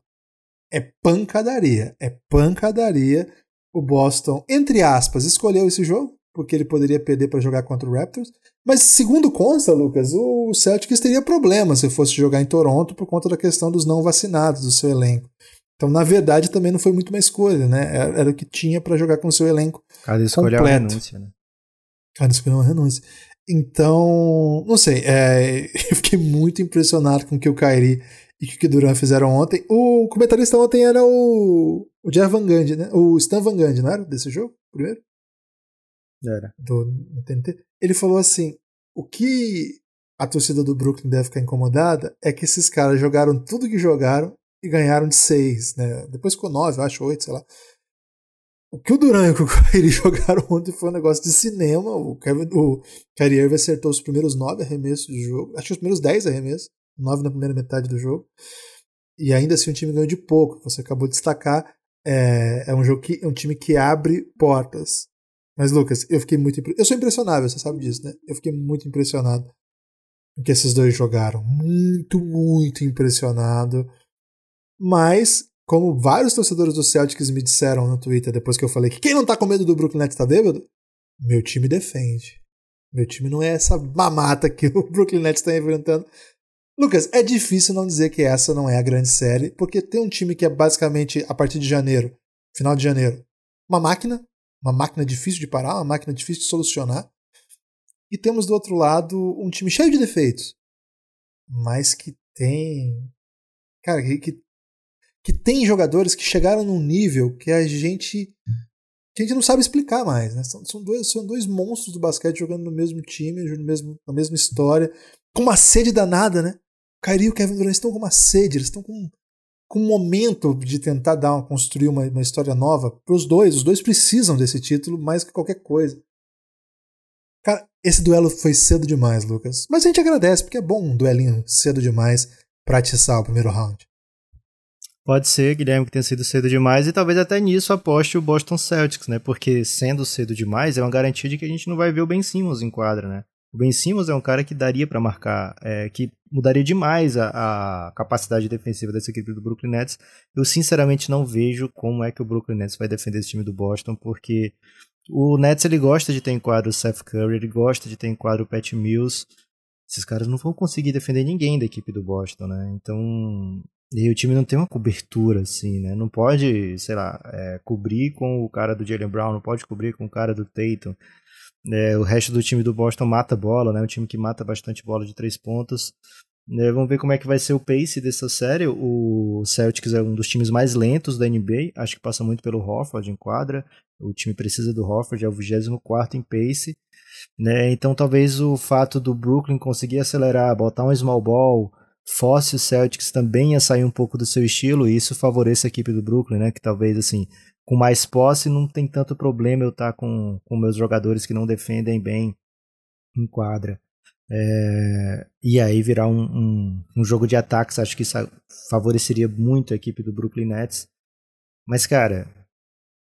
é pancadaria. É pancadaria. O Boston, entre aspas, escolheu esse jogo, porque ele poderia perder para jogar contra o Raptors. Mas, segundo consta, Lucas, o Celtics teria problema se fosse jogar em Toronto por conta da questão dos não vacinados do seu elenco. Então, na verdade, também não foi muito uma escolha, né? Era, era o que tinha para jogar com o seu elenco. Cada escolha completo. é uma renúncia, né? Cara, isso foi uma renúncia. Então, não sei, é, [laughs] eu fiquei muito impressionado com o que o Kairi e o que o Duran fizeram ontem. O comentarista ontem era o, o Jeff Van Gundy, né? O Stan Van Gundy, não era? Desse jogo, primeiro? Era. Do, do TNT. Ele falou assim, o que a torcida do Brooklyn deve ficar incomodada é que esses caras jogaram tudo que jogaram e ganharam de seis, né? Depois ficou nove, acho, oito, sei lá. O que o Duran e o Kyrie [laughs] jogaram ontem foi um negócio de cinema. O, Kevin, o Kyrie Irving acertou os primeiros nove arremessos do jogo. Acho que os primeiros dez arremessos. Nove na primeira metade do jogo. E ainda assim o time ganhou de pouco. Você acabou de destacar. É, é um jogo que é um time que abre portas. Mas, Lucas, eu fiquei muito. Eu sou impressionável, você sabe disso, né? Eu fiquei muito impressionado com que esses dois jogaram. Muito, muito impressionado. Mas como vários torcedores do Celtics me disseram no Twitter depois que eu falei que quem não tá com medo do Brooklyn Nets tá bêbado, meu time defende. Meu time não é essa mamata que [laughs] o Brooklyn Nets está enfrentando. Lucas, é difícil não dizer que essa não é a grande série, porque tem um time que é basicamente, a partir de janeiro, final de janeiro, uma máquina, uma máquina difícil de parar, uma máquina difícil de solucionar. E temos do outro lado um time cheio de defeitos, mas que tem. Cara, que, que tem jogadores que chegaram num nível que a gente que a gente não sabe explicar mais, né? São, são, dois, são dois monstros do basquete jogando no mesmo time, no mesmo, na mesma história, com uma sede danada, né? O Kyrie e o Kevin Durant estão com uma sede, eles estão com, com um momento de tentar dar uma, construir uma, uma história nova para os dois. Os dois precisam desse título mais que qualquer coisa. Cara, esse duelo foi cedo demais, Lucas. Mas a gente agradece, porque é bom um duelinho cedo demais para atiçar o primeiro round. Pode ser, Guilherme, que tenha sido cedo demais, e talvez até nisso aposte o Boston Celtics, né? Porque sendo cedo demais, é uma garantia de que a gente não vai ver o Ben Simmons em quadra, né? O Ben Simmons é um cara que daria para marcar, é, que mudaria demais a, a, capacidade defensiva dessa equipe do Brooklyn Nets. Eu sinceramente não vejo como é que o Brooklyn Nets vai defender esse time do Boston, porque O Nets ele gosta de ter em quadro o Seth Curry, ele gosta de ter em quadro o Pat Mills. Esses caras não vão conseguir defender ninguém da equipe do Boston, né? Então, e o time não tem uma cobertura, assim, né? Não pode, sei lá, é, cobrir com o cara do Jalen Brown, não pode cobrir com o cara do Tatum. É, o resto do time do Boston mata bola, né? Um time que mata bastante bola de três pontos. É, vamos ver como é que vai ser o pace dessa série. O Celtics é um dos times mais lentos da NBA. Acho que passa muito pelo Horford em quadra. O time precisa do Horford, é o 24 em pace. Né? Então talvez o fato do Brooklyn conseguir acelerar, botar um small ball, force o Celtics também a sair um pouco do seu estilo. E isso favorece a equipe do Brooklyn, né? que talvez assim com mais posse não tem tanto problema eu estar com, com meus jogadores que não defendem bem em quadra. É, e aí virar um, um, um, jogo de ataques, acho que isso favoreceria muito a equipe do Brooklyn Nets. Mas, cara,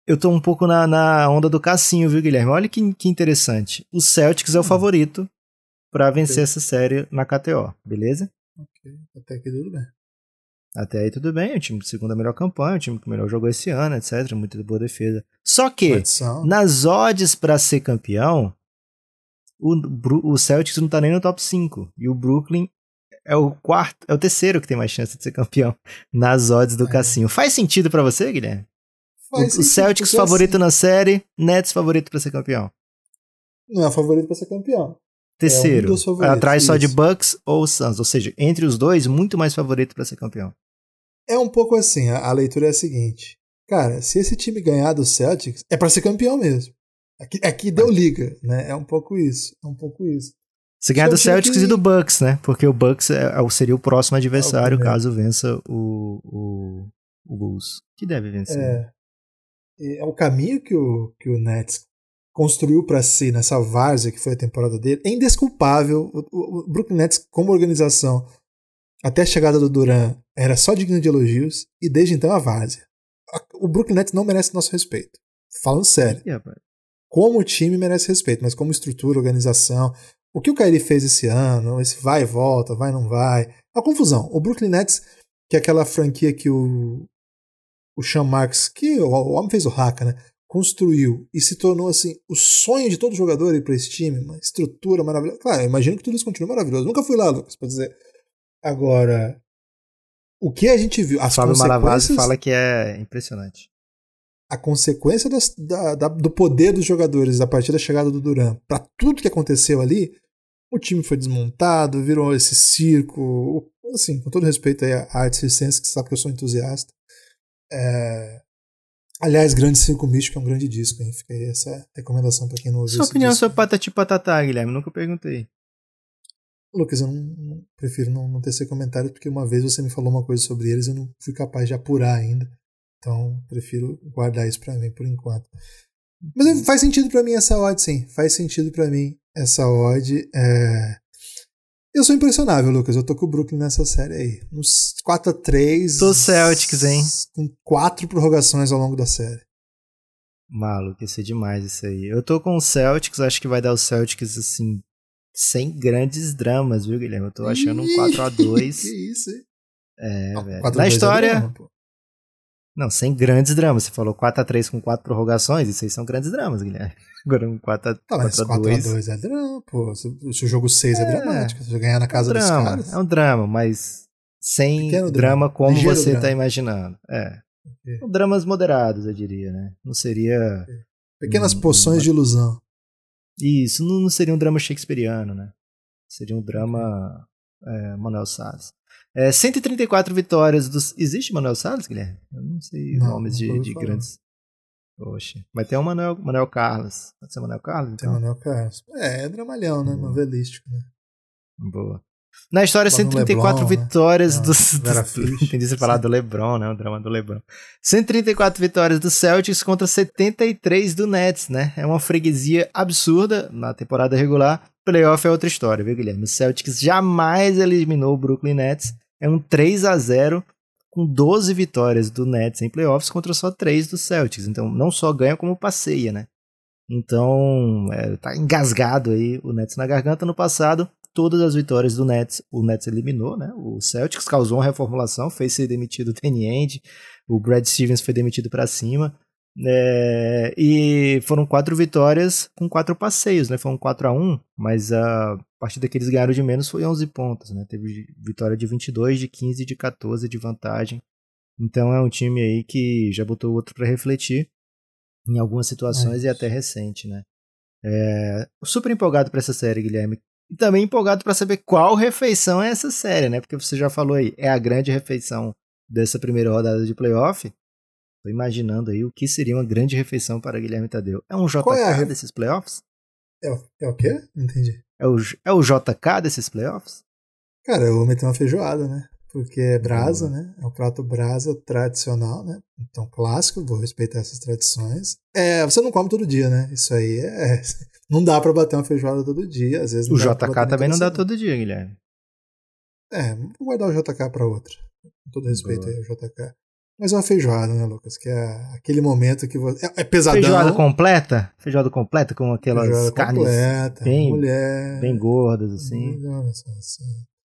eu tô um pouco na, na onda do Cassinho, viu, Guilherme? Olha que, que interessante. O Celtics é o hum. favorito para vencer essa série na KTO, beleza? Ok, até aqui tudo bem. Até aí tudo bem, o time de segunda melhor campanha, o time que melhor jogou esse ano, etc. Muito boa defesa. Só que, nas odds para ser campeão, o, o Celtics não tá nem no top 5. E o Brooklyn é o quarto, é o terceiro que tem mais chance de ser campeão [laughs] nas odds do é. Cassinho. Faz sentido para você, Guilherme? Faz o, o Celtics favorito assim. na série, Nets favorito para ser campeão. Não é favorito para ser campeão. Terceiro, é um atrás isso. só de Bucks ou Suns, ou seja, entre os dois, muito mais favorito para ser campeão. É um pouco assim, a, a leitura é a seguinte. Cara, se esse time ganhar do Celtics, é para ser campeão mesmo. Aqui, aqui deu liga, né? É um pouco isso. É um pouco isso. Você ganha do Celtics que... e do Bucks, né? Porque o Bucks é, é seria o próximo adversário é o caso vença o, o, o Bulls. Que deve vencer. É, é o caminho que o, que o Nets construiu para si nessa várzea que foi a temporada dele. É indesculpável. O, o, o Brooklyn Nets, como organização, até a chegada do Duran, era só digno de elogios. E desde então a várzea. O Brooklyn Nets não merece nosso respeito. Falando sério. Como time merece respeito, mas como estrutura, organização, o que o Kyrie fez esse ano, esse vai e volta, vai não vai, a confusão. O Brooklyn Nets, que é aquela franquia que o o Sean Marks, que o, homem fez o Haka, né? Construiu e se tornou assim o sonho de todo jogador ir para esse time, uma estrutura maravilhosa. Claro, eu imagino que tudo isso continue maravilhoso. Nunca fui lá, Lucas, para dizer. Agora, o que a gente viu, as Fábio Malavasi fala que é impressionante a consequência das, da, da, do poder dos jogadores a partir da chegada do Duran para tudo que aconteceu ali, o time foi desmontado, virou esse circo. Assim, com todo respeito aí à arte circense, que sabe que eu sou entusiasta. É... Aliás, Grande Circo Místico é um grande disco, hein? Fica aí essa recomendação para quem não ouviu. Sua opinião disco. sobre Patati Patatá, Guilherme? Nunca perguntei. Lucas, eu não, não prefiro não, não tecer comentários, porque uma vez você me falou uma coisa sobre eles e eu não fui capaz de apurar ainda. Então, prefiro guardar isso para mim por enquanto. Mas faz sentido para mim essa odd, sim. Faz sentido para mim essa odd. É... Eu sou impressionável, Lucas. Eu tô com o Brooklyn nessa série aí. Uns 4x3. Tô Celtics, hein? Com quatro prorrogações ao longo da série. Maluco, ia ser demais isso aí. Eu tô com o Celtics, acho que vai dar o Celtics assim, sem grandes dramas, viu, Guilherme? Eu tô achando um 4x2. [laughs] que isso, hein? É, Não, velho. Na história. É drama, não, sem grandes dramas. Você falou 4x3 com 4 prorrogações, isso aí são grandes dramas, Guilherme. [laughs] Agora um 4x2. Tá, mas 4x2 é drama, pô. Se, se o jogo 6 é, é dramático, se você ganhar na casa é um drama, dos caras. É um drama, mas sem drama, drama, como você drama. tá imaginando. É. Okay. Dramas moderados, eu diria, né? Não seria. Pequenas um, poções uma... de ilusão. Isso, não, seria um drama shakespeariano, né? Seria um drama é, Manuel Salles. É, 134 vitórias dos. Existe Manuel Salles, Guilherme? Eu não sei não, nomes de, de grandes. Poxa. Mas tem o Manuel, Manuel Carlos. Pode ser Manuel Carlos? Então? Tem Manuel Carlos. É, é dramalhão, né? Novelístico, né? Boa. Na história, 134 Lebron, né? vitórias né? dos. dos entendi você falar do Lebron, né? O drama do Lebron. 134 vitórias do Celtics contra 73 do Nets, né? É uma freguesia absurda na temporada regular. Playoff é outra história, viu, Guilherme? O Celtics jamais eliminou o Brooklyn Nets é um 3 a 0 com 12 vitórias do Nets em playoffs contra só 3 do Celtics. Então, não só ganha, como passeia, né? Então, é, tá engasgado aí o Nets na garganta. No passado, todas as vitórias do Nets, o Nets eliminou, né? O Celtics causou uma reformulação, fez ser demitido o [laughs] Danny Ainge, o Brad Stevens foi demitido para cima. É, e foram quatro vitórias com quatro passeios, né? Foi um 4 a 1 mas a partida que eles ganharam de menos foi 11 pontos, né? Teve vitória de 22, de 15, de 14 de vantagem. Então é um time aí que já botou o outro para refletir em algumas situações é. e até recente, né? É, super empolgado para essa série, Guilherme. E também empolgado para saber qual refeição é essa série, né? Porque você já falou aí, é a grande refeição dessa primeira rodada de playoff. Tô imaginando aí o que seria uma grande refeição para Guilherme Tadeu. É um JK é a... desses playoffs? É o, é o quê? Não entendi. É o, é o JK desses playoffs? Cara, eu vou meter uma feijoada, né? Porque é brasa, uhum. né? É um prato brasa tradicional, né? Então, clássico, vou respeitar essas tradições. É, você não come todo dia, né? Isso aí é. Não dá para bater uma feijoada todo dia. Às vezes o JK também não dá todo dia, Guilherme. É, vou guardar o JK para outra. Com todo respeito Boa. aí ao JK. Mas é uma feijoada, né, Lucas? Que é aquele momento que você. É, é pesadão. Feijoada completa? Feijoada completa com aquelas feijoada carnes completa, bem, mulher, bem gordas, assim. Nossa, assim.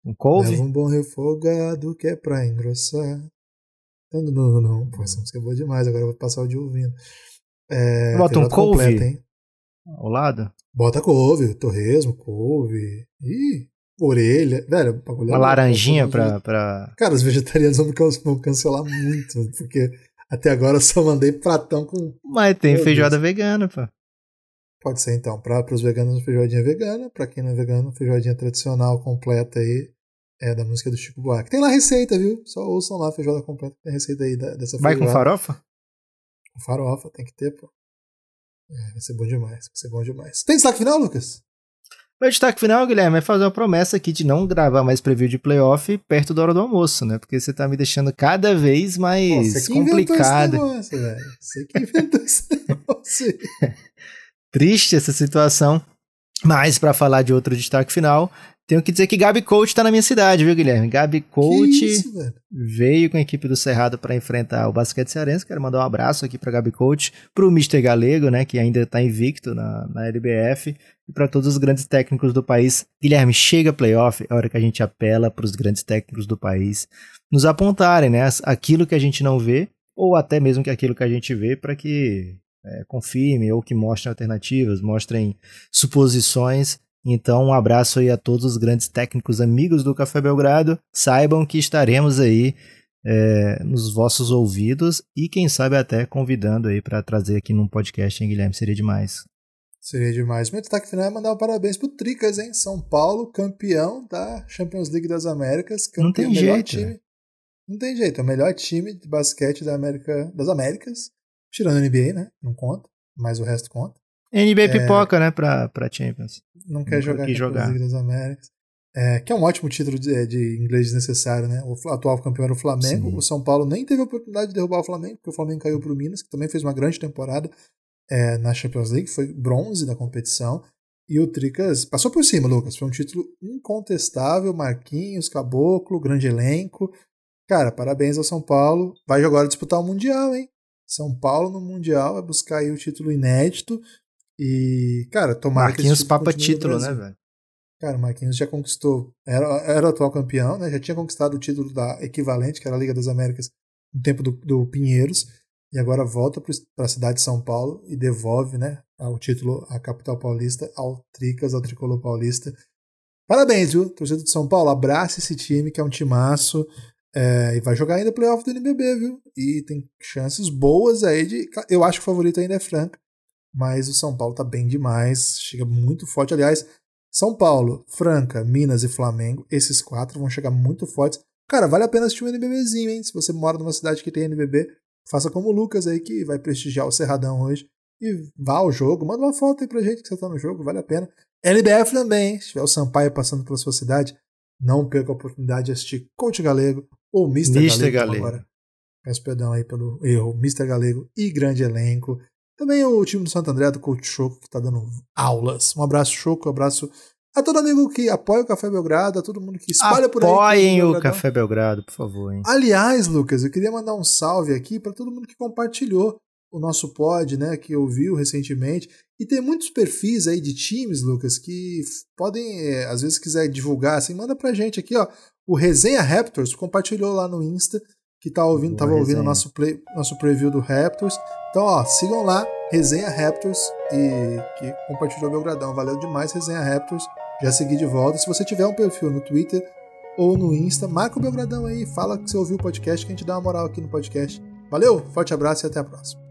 Um couve? Leva um bom refogado que é pra engrossar. Não, não, não, não. Pô, essa música é boa demais, agora eu vou passar o dia ouvindo. É, Bota um couve completa, hein? Ao lado? Bota couve, torresmo, couve. Ih, orelha. Velho, Uma é laranjinha pra, pra. Cara, os vegetarianos vão cancelar muito, [laughs] porque até agora eu só mandei pratão com. Mas tem Meu feijoada Deus. vegana, pô. Pode ser então. Para os veganos, feijoadinha vegana. Para quem não é vegano, feijoadinha tradicional completa aí. É da música do Chico Buarque. Tem lá receita, viu? Só ouçam lá a feijoada completa. Tem receita aí dessa feijoada. Vai com farofa? Com farofa, tem que ter, pô. É, vai ser bom demais. Vai ser bom demais. Tem destaque final, Lucas? Meu destaque final, Guilherme, é fazer uma promessa aqui de não gravar mais preview de playoff perto da hora do almoço, né? Porque você tá me deixando cada vez mais Pô, você complicado. Negócio, velho. Você que inventou esse [laughs] negócio. Triste essa situação. Mas para falar de outro destaque final, tenho que dizer que Gabi Coach tá na minha cidade, viu, Guilherme? Gabi Coach isso, veio com a equipe do Cerrado para enfrentar o basquete cearense. Quero mandar um abraço aqui para Gabi Coach, pro Mr. Galego, né, que ainda tá invicto na, na LBF e para todos os grandes técnicos do país. Guilherme, chega playoff, é hora que a gente apela para os grandes técnicos do país nos apontarem, né, aquilo que a gente não vê ou até mesmo que aquilo que a gente vê para que é, confirmem ou que mostrem alternativas, mostrem suposições. Então, um abraço aí a todos os grandes técnicos amigos do Café Belgrado. Saibam que estaremos aí é, nos vossos ouvidos e quem sabe até convidando aí para trazer aqui num podcast, hein, Guilherme? Seria demais. Seria demais. Meu destaque final é mandar um parabéns pro Tricas, hein? São Paulo, campeão da Champions League das Américas. Campeão, não tem jeito. Time. Não tem jeito. É o melhor time de basquete da América, das Américas. Tirando a NBA, né? Não conta. Mas o resto conta. NBA é... pipoca, né? Pra, pra Champions. Não quer jogar a jogar. Das Américas. É, que é um ótimo título de, de inglês desnecessário, né? O atual campeão era o Flamengo. Sim. O São Paulo nem teve a oportunidade de derrubar o Flamengo, porque o Flamengo caiu pro Minas, que também fez uma grande temporada é, na Champions League, foi bronze da competição. E o Tricas passou por cima, Lucas. Foi um título incontestável. Marquinhos, Caboclo, grande elenco. Cara, parabéns ao São Paulo. Vai agora disputar o Mundial, hein? São Paulo no Mundial vai buscar aí o título inédito. E, cara, tomara Marquinhos que papa título, né, velho? Cara, o Marquinhos já conquistou, era, era o atual campeão, né? Já tinha conquistado o título da equivalente, que era a Liga das Américas, no tempo do, do Pinheiros e agora volta para a cidade de São Paulo e devolve né, o título à capital paulista, ao Tricas, ao Tricolor Paulista. Parabéns, viu? Torcedor de São Paulo, abraça esse time que é um timaço é, e vai jogar ainda playoff do NBB, viu? E tem chances boas aí de. Eu acho que o favorito ainda é Franca, mas o São Paulo tá bem demais, chega muito forte. Aliás, São Paulo, Franca, Minas e Flamengo, esses quatro vão chegar muito fortes. Cara, vale a pena assistir um NBBzinho, hein? Se você mora numa cidade que tem NBB, Faça como o Lucas aí, que vai prestigiar o Cerradão hoje. E vá ao jogo. Manda uma foto aí pra gente que você tá no jogo, vale a pena. LBF também, hein? se tiver o Sampaio passando pela sua cidade, não perca a oportunidade de assistir Coach Galego ou Mr. Mr. Galego. Agora. Peço perdão aí pelo erro. Mr. Galego e grande elenco. Também o time do Santo André, do Coach Choco, que tá dando aulas. Um abraço, Choco, um abraço a todo amigo que apoia o Café Belgrado, a todo mundo que espalha por aí. Apoiem o Café Belgrado, por favor. Hein? Aliás, Lucas, eu queria mandar um salve aqui para todo mundo que compartilhou o nosso pod, né, que ouviu recentemente. E tem muitos perfis aí de times, Lucas, que podem, é, às vezes, quiser divulgar, assim, manda pra gente aqui, ó. O Resenha Raptors compartilhou lá no Insta que tá ouvindo, Boa tava resenha. ouvindo nosso, play, nosso preview do Raptors. Então, ó, sigam lá, Resenha Raptors e que compartilhou meu gradão. Valeu demais, Resenha Raptors. Já segui de volta. Se você tiver um perfil no Twitter ou no Insta, marca o Belgradão aí, fala que você ouviu o podcast, que a gente dá uma moral aqui no podcast. Valeu, forte abraço e até a próxima.